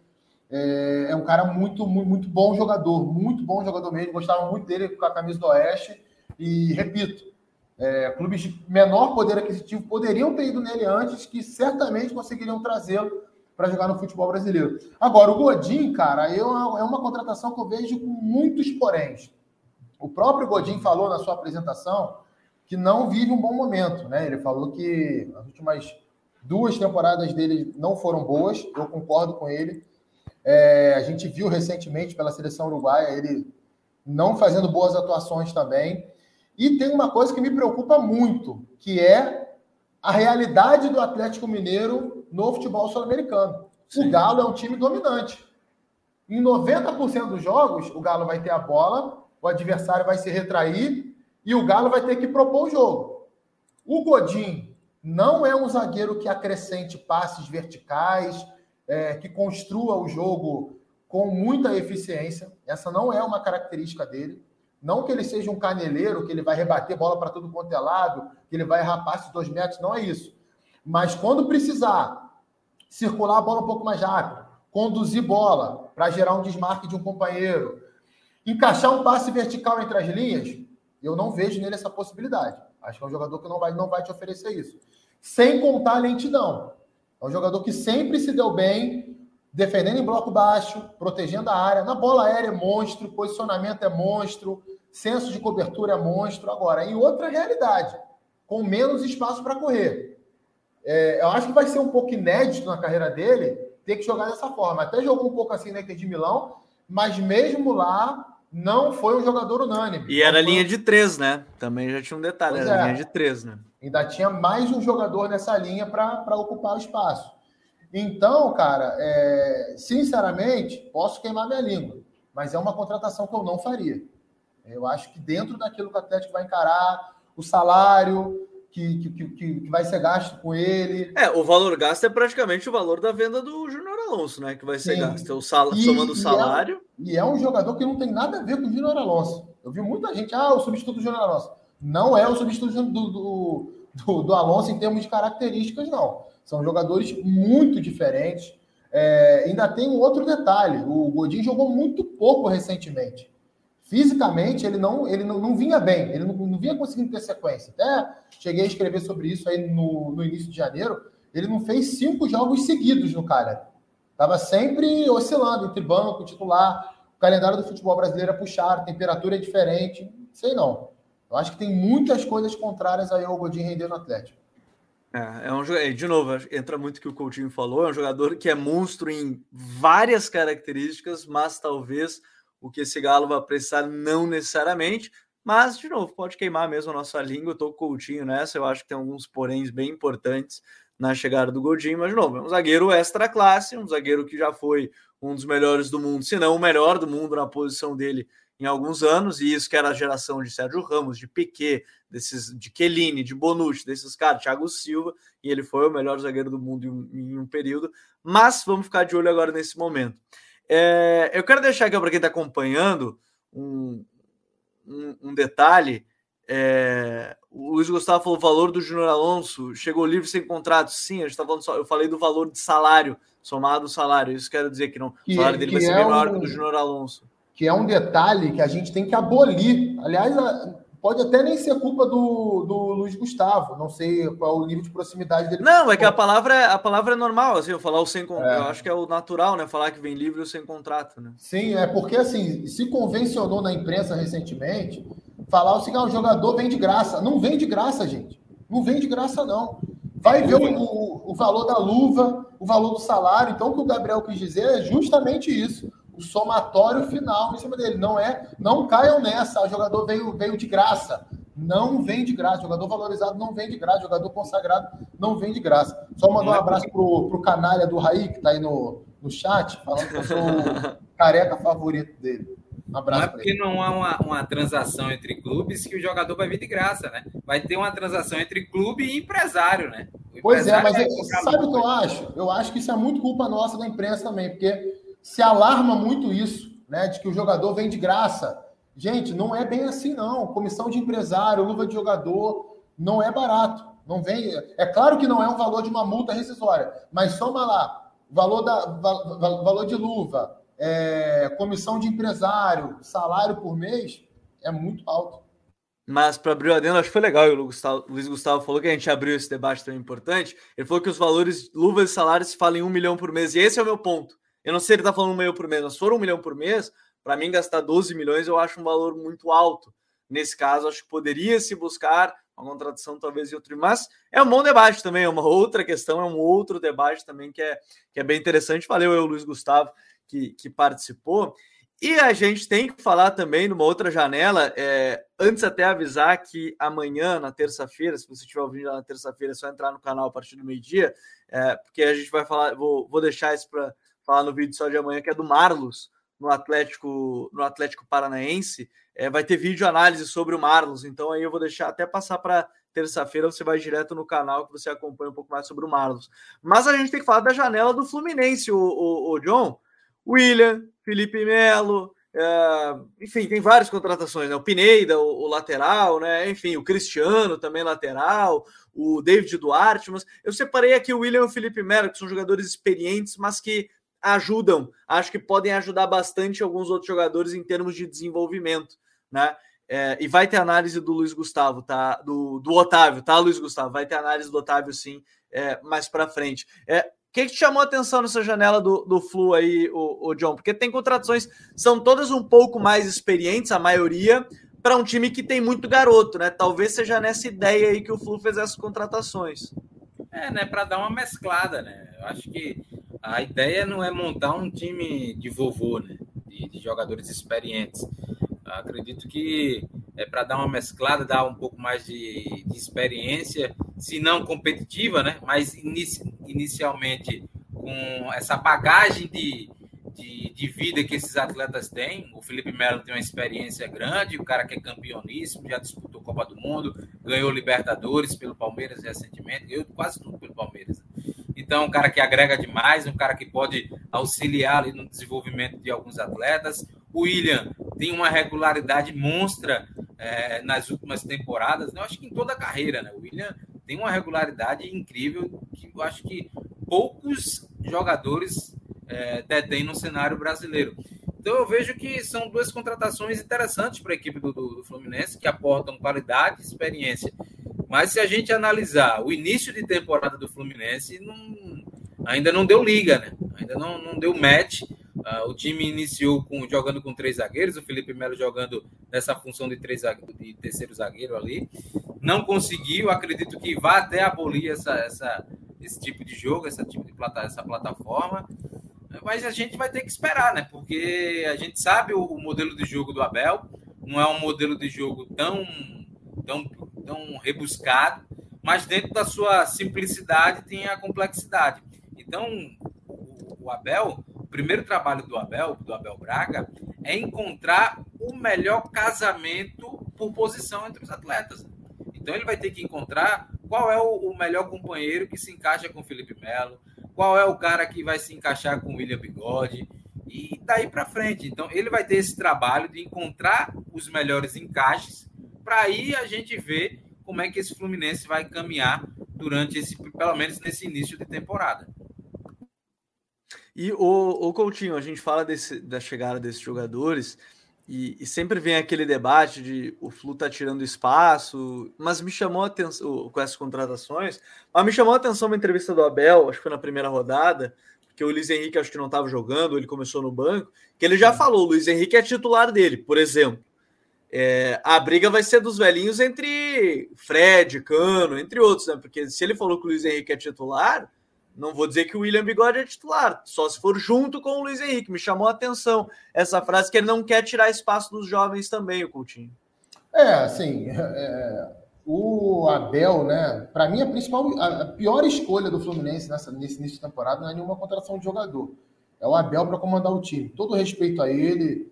É, é, um cara muito, muito, muito bom jogador, muito bom jogador mesmo. Gostava muito dele com a camisa do Oeste. E, repito, é, clubes de menor poder aquisitivo poderiam ter ido nele antes, que certamente conseguiriam trazê-lo para jogar no futebol brasileiro. Agora, o Godin, cara, eu, é uma contratação que eu vejo com muitos poréns. O próprio Godin falou na sua apresentação que não vive um bom momento, né? Ele falou que as últimas duas temporadas dele não foram boas, eu concordo com ele. É, a gente viu recentemente pela seleção uruguaia ele não fazendo boas atuações também. E tem uma coisa que me preocupa muito, que é a realidade do Atlético Mineiro no futebol sul-americano. O Galo é um time dominante. Em 90% dos jogos, o Galo vai ter a bola o adversário vai se retrair e o Galo vai ter que propor o jogo. O Godin não é um zagueiro que acrescente passes verticais, é, que construa o jogo com muita eficiência. Essa não é uma característica dele. Não que ele seja um caneleiro, que ele vai rebater bola para todo quanto é lado, que ele vai errar passe dois metros, não é isso. Mas quando precisar circular a bola um pouco mais rápido, conduzir bola para gerar um desmarque de um companheiro, Encaixar um passe vertical entre as linhas, eu não vejo nele essa possibilidade. Acho que é um jogador que não vai, não vai te oferecer isso. Sem contar a lentidão. É um jogador que sempre se deu bem, defendendo em bloco baixo, protegendo a área. Na bola aérea é monstro, posicionamento é monstro, senso de cobertura é monstro. Agora, em outra realidade, com menos espaço para correr. É, eu acho que vai ser um pouco inédito na carreira dele ter que jogar dessa forma. Até jogou um pouco assim na Inter de Milão, mas mesmo lá não foi um jogador unânime. E era linha de três, né? Também já tinha um detalhe, pois era é. linha de três, né? Ainda tinha mais um jogador nessa linha para ocupar o espaço. Então, cara, é, sinceramente, posso queimar minha língua, mas é uma contratação que eu não faria. Eu acho que dentro daquilo que o Atlético vai encarar, o salário, que, que, que, que, vai ser gasto com ele. É, o valor gasto é praticamente o valor da venda do Júnior Alonso, né? Que vai ser Sim. gasto. O sal... E, somando o salário. E é, e é, um jogador que não tem nada a ver com o Júnior Alonso. Eu vi muita gente, ah, o substituto do Júnior Alonso. Não é o substituto do, do, do, do, Alonso em termos de características, não. São jogadores muito diferentes. É, ainda tem um outro detalhe: o Godin jogou muito pouco recentemente fisicamente ele não ele não, não vinha bem, ele não, não, vinha conseguindo ter sequência. Até cheguei a escrever sobre isso aí no, no início de janeiro. Ele não fez cinco jogos seguidos no cara. Estava sempre oscilando entre banco, titular. O calendário do futebol brasileiro é puxado, temperatura é diferente. Sei não. Eu acho que tem muitas coisas contrárias aí ao Godinho render no Atlético. É, é um de novo, entra muito o que o Coutinho falou, é um jogador que é monstro em várias características, mas talvez o que esse Galo vai precisar, não necessariamente. Mas, de novo, pode queimar mesmo a nossa língua. Eu tô Coutinho nessa. Eu acho que tem alguns poréns bem importantes na chegada do Godinho. Mas, de novo, é um zagueiro extra classe, um zagueiro que já foi um dos melhores do mundo, se não o melhor do mundo na posição dele em alguns anos, e isso que era a geração de Sérgio Ramos, de Piquet, desses, de Chiellini, de Bonucci, desses caras, Thiago Silva, e ele foi o melhor zagueiro do mundo em um, em um período. Mas vamos ficar de olho agora nesse momento. É, eu quero deixar aqui para quem está acompanhando um, um, um detalhe. É, o Luiz Gustavo falou o valor do Júnior Alonso chegou livre sem contrato. Sim, a gente tá falando só, eu falei do valor de salário, somado o salário. Isso quero dizer que não. Que, o salário dele vai ser é menor um, que o do Júnior Alonso. Que é um detalhe que a gente tem que abolir. Aliás, pode até nem ser culpa do, do Luiz Gustavo. Não sei qual o nível de proximidade dele. Não, é que a palavra é, a palavra é normal, assim, eu falar o sem contrato. É. Eu acho que é o natural, né? Falar que vem livre ou sem contrato, né? Sim, é porque assim, se convencionou na imprensa recentemente falar o seguinte: ah, o jogador vem de graça. Não vem de graça, gente. Não vem de graça, não. Vai ver o, o, o, valor da luva, o valor do salário. Então, o que o Gabriel quis dizer é justamente isso. O somatório final em cima dele. Não é, não caiam nessa. O jogador veio, veio de graça. Não vem de graça. Jogador valorizado não vem de graça. Jogador consagrado não vem de graça. Só mandar um é abraço pro, pro canalha do Raí, que tá aí no, no chat, falando que eu sou o careca favorito dele. Um abraço não é porque não há uma, uma transação entre clubes que o jogador vai vir de graça, né? Vai ter uma transação entre clube e empresário, né? Pois é, mas é, sabe o que eu acho? Eu acho que isso é muito culpa nossa da imprensa também, porque se alarma muito isso, né? De que o jogador vem de graça. Gente, não é bem assim, não. Comissão de empresário, luva de jogador, não é barato. Não vem. É claro que não é um valor de uma multa rescisória, mas soma lá, valor, da, valor de luva, é, comissão de empresário, salário por mês, é muito alto. Mas para abrir o adendo, acho que foi legal. O Luiz Gustavo falou que a gente abriu esse debate tão importante. Ele falou que os valores, luvas e salários, se falam em um milhão por mês. E esse é o meu ponto. Eu não sei se ele está falando um milhão por mês, mas se for um milhão por mês, para mim gastar 12 milhões eu acho um valor muito alto. Nesse caso, acho que poderia se buscar uma contratação talvez em outro. Mas é um bom debate também, é uma outra questão, é um outro debate também que é, que é bem interessante. Valeu eu, Luiz Gustavo que, que participou. E a gente tem que falar também numa outra janela, é, antes até avisar que amanhã, na terça-feira, se você estiver ouvindo na terça-feira, é só entrar no canal a partir do meio-dia, é, porque a gente vai falar, vou, vou deixar isso para falar no vídeo só de amanhã, que é do Marlos, no Atlético, no Atlético Paranaense. É, vai ter vídeo análise sobre o Marlos, então aí eu vou deixar até passar para terça-feira, você vai direto no canal que você acompanha um pouco mais sobre o Marlos. Mas a gente tem que falar da janela do Fluminense, o, o, o John. William, Felipe Melo, é, enfim, tem várias contratações, né? O Pineda, o, o, lateral, né? Enfim, o Cristiano também lateral, o David Duarte, mas eu separei aqui o William e o Felipe Melo, que são jogadores experientes, mas que ajudam, acho que podem ajudar bastante alguns outros jogadores em termos de desenvolvimento, né? É, e vai ter análise do Luiz Gustavo, tá? Do, do Otávio, tá, Luiz Gustavo? Vai ter análise do Otávio, sim, é, mais para frente. É, o que, que, te chamou a atenção nessa janela do, do Flu aí, o, o John? Porque tem contratações, são todas um pouco mais experientes, a maioria, para um time que tem muito garoto, né? Talvez seja nessa ideia aí que o Flu fez essas contratações. É, né? Para dar uma mesclada, né? Eu acho que a ideia não é montar um time de vovô, né? De, de jogadores experientes. Eu acredito que é para dar uma mesclada, dar um pouco mais de, de experiência, se não competitiva, né? Mas inici, inicialmente com essa bagagem de, de, de, vida que esses atletas têm. O Felipe Melo tem uma experiência grande, o cara que é campeoníssimo, já disputou Copa do Mundo, ganhou Libertadores pelo Palmeiras recentemente, ganhou quase tudo pelo Palmeiras. Então, um cara que agrega demais, um cara que pode auxiliar ali no desenvolvimento de alguns atletas. O William tem uma regularidade monstra é, nas últimas temporadas, né? eu acho que em toda a carreira, né? O William tem uma regularidade incrível que eu acho que poucos jogadores é, detêm no cenário brasileiro. Então eu vejo que são duas contratações interessantes para a equipe do, do, Fluminense, que aportam qualidade e experiência. Mas se a gente analisar o início de temporada do Fluminense, não, ainda não deu liga, né? Ainda não, não deu match. Uh, o time iniciou com, jogando com três zagueiros, o Felipe Melo jogando nessa função de, três, de terceiro zagueiro ali. Não conseguiu, acredito que vai até abolir essa, essa, esse tipo de jogo, essa tipo de plata, essa plataforma. Mas a gente vai ter que esperar, né? Porque a gente sabe o, o modelo de jogo do Abel, não é um modelo de jogo tão, tão, tão rebuscado, mas dentro da sua simplicidade tem a complexidade. Então, o, Abel, o primeiro trabalho do Abel, do Abel Braga, é encontrar o melhor casamento por posição entre os atletas. Então ele vai ter que encontrar qual é o, melhor companheiro que se encaixa com Felipe Melo, qual é o cara que vai se encaixar com William Bigode e daí para frente. Então ele vai ter esse trabalho de encontrar os melhores encaixes para aí a gente ver como é que esse Fluminense vai caminhar durante esse, pelo menos nesse início de temporada. E o, o Coutinho, a gente fala desse, da chegada desses jogadores e, e, sempre vem aquele debate de o Flu tá tirando espaço, mas me chamou a atenção com essas contratações, mas me chamou a atenção uma entrevista do Abel, acho que foi na primeira rodada, porque o Luiz Henrique acho que não estava jogando, ele começou no banco, que ele já falou, o Luiz Henrique é titular dele, por exemplo. É, a briga vai ser dos velhinhos entre Fred, Cano, entre outros, né? Porque se ele falou que o Luiz Henrique é titular, não vou dizer que o William Bigode é titular, só se for junto com o Luiz Henrique. Me chamou a atenção essa frase que ele não quer tirar espaço dos jovens também, o Coutinho. É, assim, é, o Abel, né? Para mim, a principal, a pior escolha do Fluminense nessa, nesse início de temporada não é nenhuma contratação de jogador. É o Abel para comandar o time. Todo respeito a ele,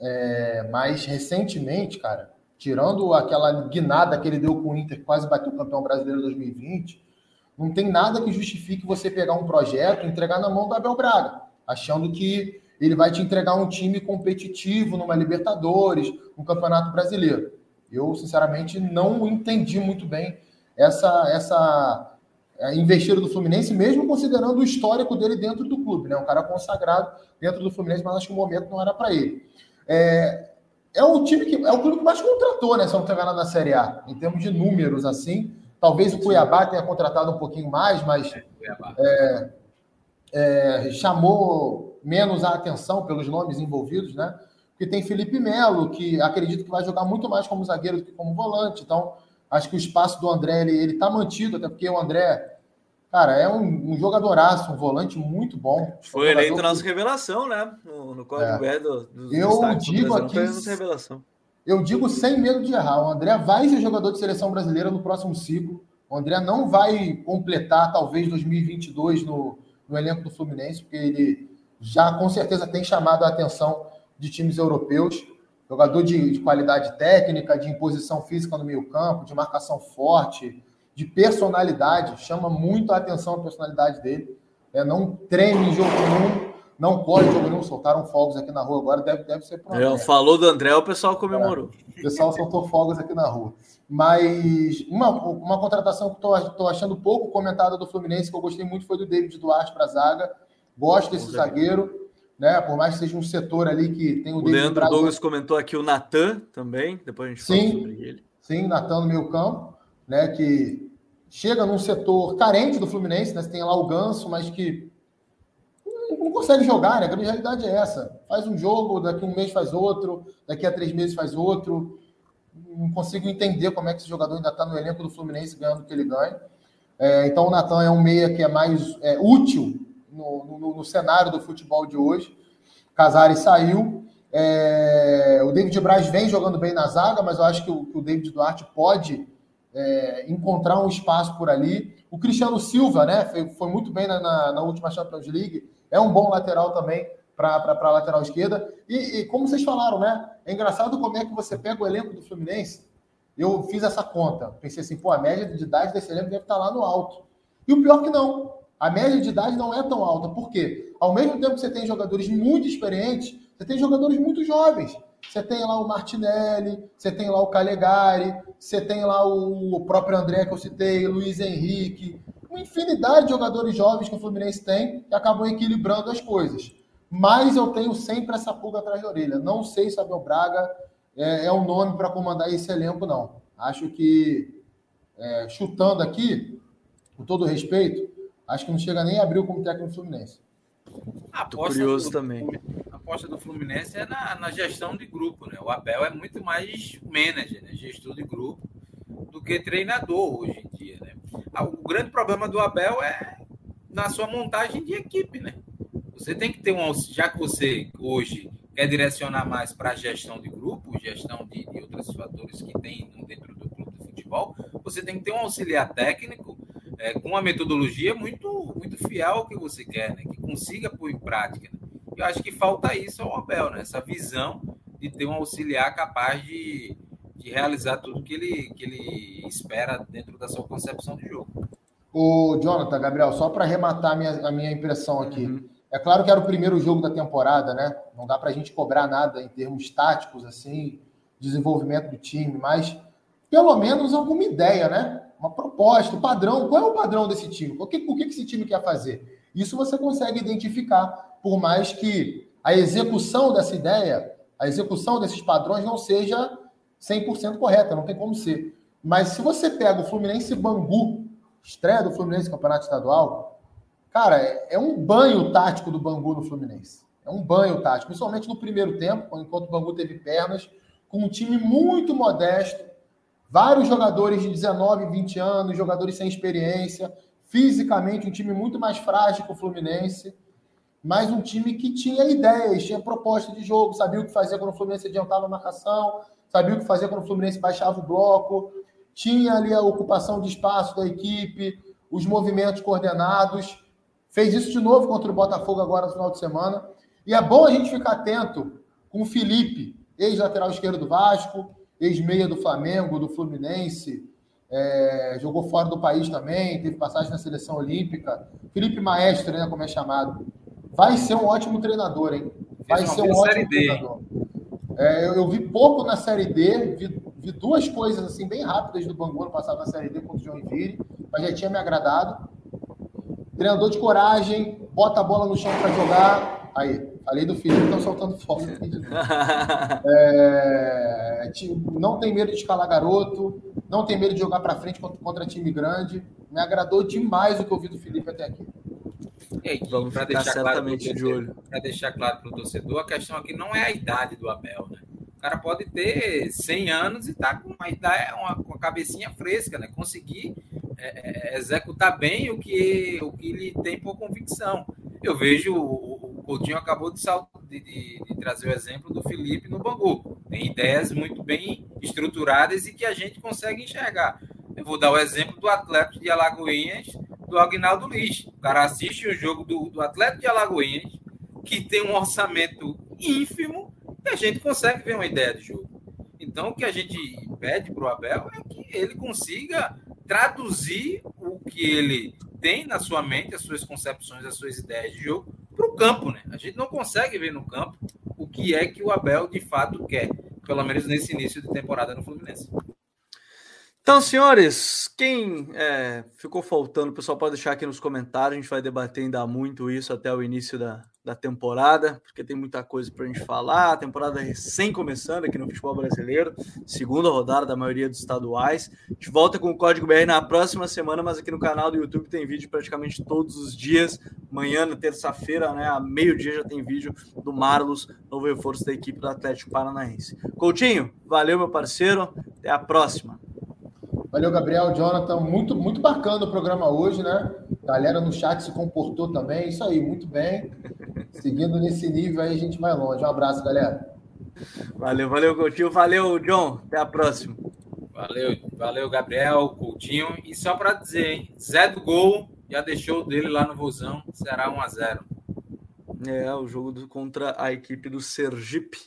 é, mas recentemente, cara, tirando aquela guinada que ele deu com o Inter, quase bateu o campeão brasileiro 2020 não tem nada que justifique você pegar um projeto e entregar na mão do Abel Braga, achando que ele vai te entregar um time competitivo numa Libertadores, um Campeonato Brasileiro. Eu, sinceramente, não entendi muito bem essa essa é, investida do Fluminense, mesmo considerando o histórico dele dentro do clube, né? Um cara consagrado dentro do Fluminense, mas acho que o momento não era para ele. É, é o time que é o clube que mais contratou, né? Se não tem nada na Série A, em termos de números, assim. Talvez o Cuiabá tenha contratado um pouquinho mais, mas é, é, chamou menos a atenção pelos nomes envolvidos, né? Porque tem Felipe Melo, que acredito que vai jogar muito mais como zagueiro do que como volante. Então, acho que o espaço do André ele está mantido, até porque o André, cara, é um, um jogadoraço, um volante muito bom. Foi eleito nossa revelação, né? No, no código é. do, do Eu digo aqui. Revelação. Eu digo sem medo de errar. O André vai ser jogador de seleção brasileira no próximo ciclo. O André não vai completar, talvez, 2022 no, no elenco do Fluminense, porque ele já com certeza tem chamado a atenção de times europeus. Jogador de, de qualidade técnica, de imposição física no meio-campo, de marcação forte, de personalidade. Chama muito a atenção a personalidade dele. É, não treme em jogo nenhum não corre jogo nenhum, soltaram fogos aqui na rua agora, deve, deve ser pro André. Falou do André, o pessoal comemorou. É, o pessoal soltou fogos aqui na rua. Mas uma, uma contratação que estou achando pouco comentada do Fluminense, que eu gostei muito, foi do David Duarte para a zaga. Gosto desse zagueiro, né? Por mais que seja um setor ali que tem o, o Leandro. Douglas comentou aqui o Natan também, depois a gente sim, fala sobre ele. Sim, Natan no meio campo, né? Que chega num setor carente do Fluminense, né? Tem lá o Ganso, mas que não consegue jogar, né? A grande realidade é essa. Faz um jogo, daqui a um mês faz outro, daqui a três meses faz outro. Não consigo entender como é que esse jogador ainda está no elenco do Fluminense ganhando o que ele ganha. É, então o Natan é um meia que é mais é, útil no, no, no, cenário do futebol de hoje. Casares saiu. É, o David Braz vem jogando bem na zaga, mas eu acho que o, que o David Duarte pode é, encontrar um espaço por ali. O Cristiano Silva, né? Foi, foi muito bem na, na, na última Champions League é um bom lateral também para a lateral esquerda. E, e, como vocês falaram, né? É engraçado como é que você pega o elenco do Fluminense. Eu fiz essa conta. Pensei assim, pô, a média de idade desse elenco deve estar lá no alto. E o pior que não. A média de idade não é tão alta. Por quê? Ao mesmo tempo que você tem jogadores muito experientes, você tem jogadores muito jovens. Você tem lá o Martinelli, você tem lá o Calegari, você tem lá o próprio André que eu citei, Luiz Henrique, uma infinidade de jogadores jovens que o Fluminense tem e acabam equilibrando as coisas. Mas eu tenho sempre essa pulga atrás da orelha. Não sei se Abel Braga é, é um nome para comandar esse elenco, não. Acho que, é, chutando aqui, com todo respeito, acho que não chega nem a abrir como técnico do Fluminense. Tô curioso também. Aposta do Fluminense é na, na, gestão de grupo, né? O Abel é muito mais manager, né? gestor de grupo, do que treinador hoje em dia, né? O grande problema do Abel é na sua montagem de equipe, né? Você tem que ter um já que você hoje quer direcionar mais para a gestão de grupo, gestão de, de outros fatores que tem dentro do clube de futebol, você tem que ter um auxiliar técnico é, com uma metodologia muito, muito fiel ao que você quer, né? que consiga pôr em prática. Né? Eu acho que falta isso ao Abel, né? essa visão de ter um auxiliar capaz de, de realizar tudo que ele, que ele espera dentro da sua concepção de jogo. O Jonathan, Gabriel, só para arrematar a minha, a minha impressão aqui. Uhum. É claro que era o primeiro jogo da temporada, né? Não dá para a gente cobrar nada em termos táticos, assim, desenvolvimento do time, mas pelo menos alguma ideia, né? Uma proposta, um padrão. Qual é o padrão desse time? O que, o que esse time quer fazer? Isso você consegue identificar, por mais que a execução dessa ideia, a execução desses padrões não seja 100% correta, não tem como ser. Mas se você pega o Fluminense Bangu estreia do Fluminense no Campeonato Estadual, cara, é, um banho tático do Bangu no Fluminense. É um banho tático, principalmente no primeiro tempo, enquanto o Bangu teve pernas, com um time muito modesto, vários jogadores de 19, 20 anos, jogadores sem experiência, fisicamente um time muito mais frágil que o Fluminense, mas um time que tinha ideias, tinha proposta de jogo, sabia o que fazer quando o Fluminense adiantava a marcação, sabia o que fazer quando o Fluminense baixava o bloco, tinha ali a ocupação de espaço da equipe, os movimentos coordenados. Fez isso de novo contra o Botafogo agora no final de semana. E é bom a gente ficar atento com o Felipe, ex-lateral esquerdo do Vasco, ex-meia do Flamengo, do Fluminense, é, jogou fora do país também, teve passagem na seleção olímpica. Felipe Maestro, né, como é chamado. Vai ser um ótimo treinador, hein? Vai ser um ótimo treinador. É, eu, eu, vi pouco na Série D, vi Vi duas coisas assim bem rápidas do Bangu ano passado na Série D contra o Joinville, mas já tinha me agradado. Treinador de coragem, bota a bola no chão para jogar. Aí, falei do Felipe, estão soltando fogo. é, não tem medo de escalar garoto, não tem medo de jogar para frente contra, contra, time grande. Me agradou demais o que eu vi do Felipe até aqui. Vamos para deixar certamente claro de olho. Para deixar claro para o torcedor, a questão aqui não é a idade do Abel, né? O cara pode ter 100 anos e tá com uma ideia, uma, com a cabecinha fresca, né? Conseguir é, é, executar bem o que, o que ele tem por convicção. Eu vejo o, o Coutinho acabou de, de, de, de, trazer o exemplo do Felipe no Bangu. Tem ideias muito bem estruturadas e que a gente consegue enxergar. Eu vou dar o exemplo do Atlético de Alagoinhas, do Agnaldo Liz. O cara assiste o jogo do, do Atlético de Alagoinhas, que tem um orçamento ínfimo, e a gente consegue ver uma ideia de jogo. Então, o que a gente pede para o Abel é que ele consiga traduzir o que ele tem na sua mente, as suas concepções, as suas ideias de jogo, para o campo. Né? A gente não consegue ver no campo o que é que o Abel de fato quer, pelo menos nesse início de temporada no Fluminense. Então, senhores, quem é, ficou faltando, o pessoal pode deixar aqui nos comentários. A gente vai debater ainda muito isso até o início da, da temporada, porque tem muita coisa para a gente falar. A temporada recém começando aqui no futebol brasileiro, segunda rodada da maioria dos estaduais. A gente volta com o Código BR na próxima semana, mas aqui no canal do YouTube tem vídeo praticamente todos os dias. Amanhã, na terça-feira, né, a meio-dia, já tem vídeo do Marlos, novo reforço da equipe do Atlético Paranaense. Coutinho, valeu, meu parceiro. Até a próxima. Valeu, Gabriel, Jonathan. Muito, muito bacana o programa hoje, né? A galera no chat se comportou também. Isso aí, muito bem. Seguindo nesse nível aí, a gente vai longe. Um abraço, galera. Valeu, valeu, Coutinho. Valeu, John. Até a próxima. Valeu, valeu, Gabriel, Coutinho. E só para dizer, hein? Zé do Gol já deixou dele lá no Vozão. Será 1 a 0 É, o jogo do, contra a equipe do Sergipe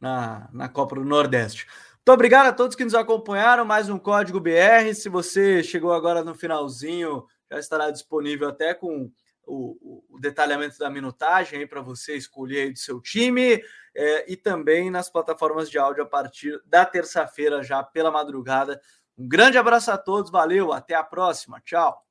na, na Copa do Nordeste. Muito obrigado a todos que nos acompanharam. Mais um Código BR. Se você chegou agora no finalzinho, já estará disponível até com o, o detalhamento da minutagem para você escolher aí do seu time é, e também nas plataformas de áudio a partir da terça-feira, já pela madrugada. Um grande abraço a todos, valeu, até a próxima, tchau.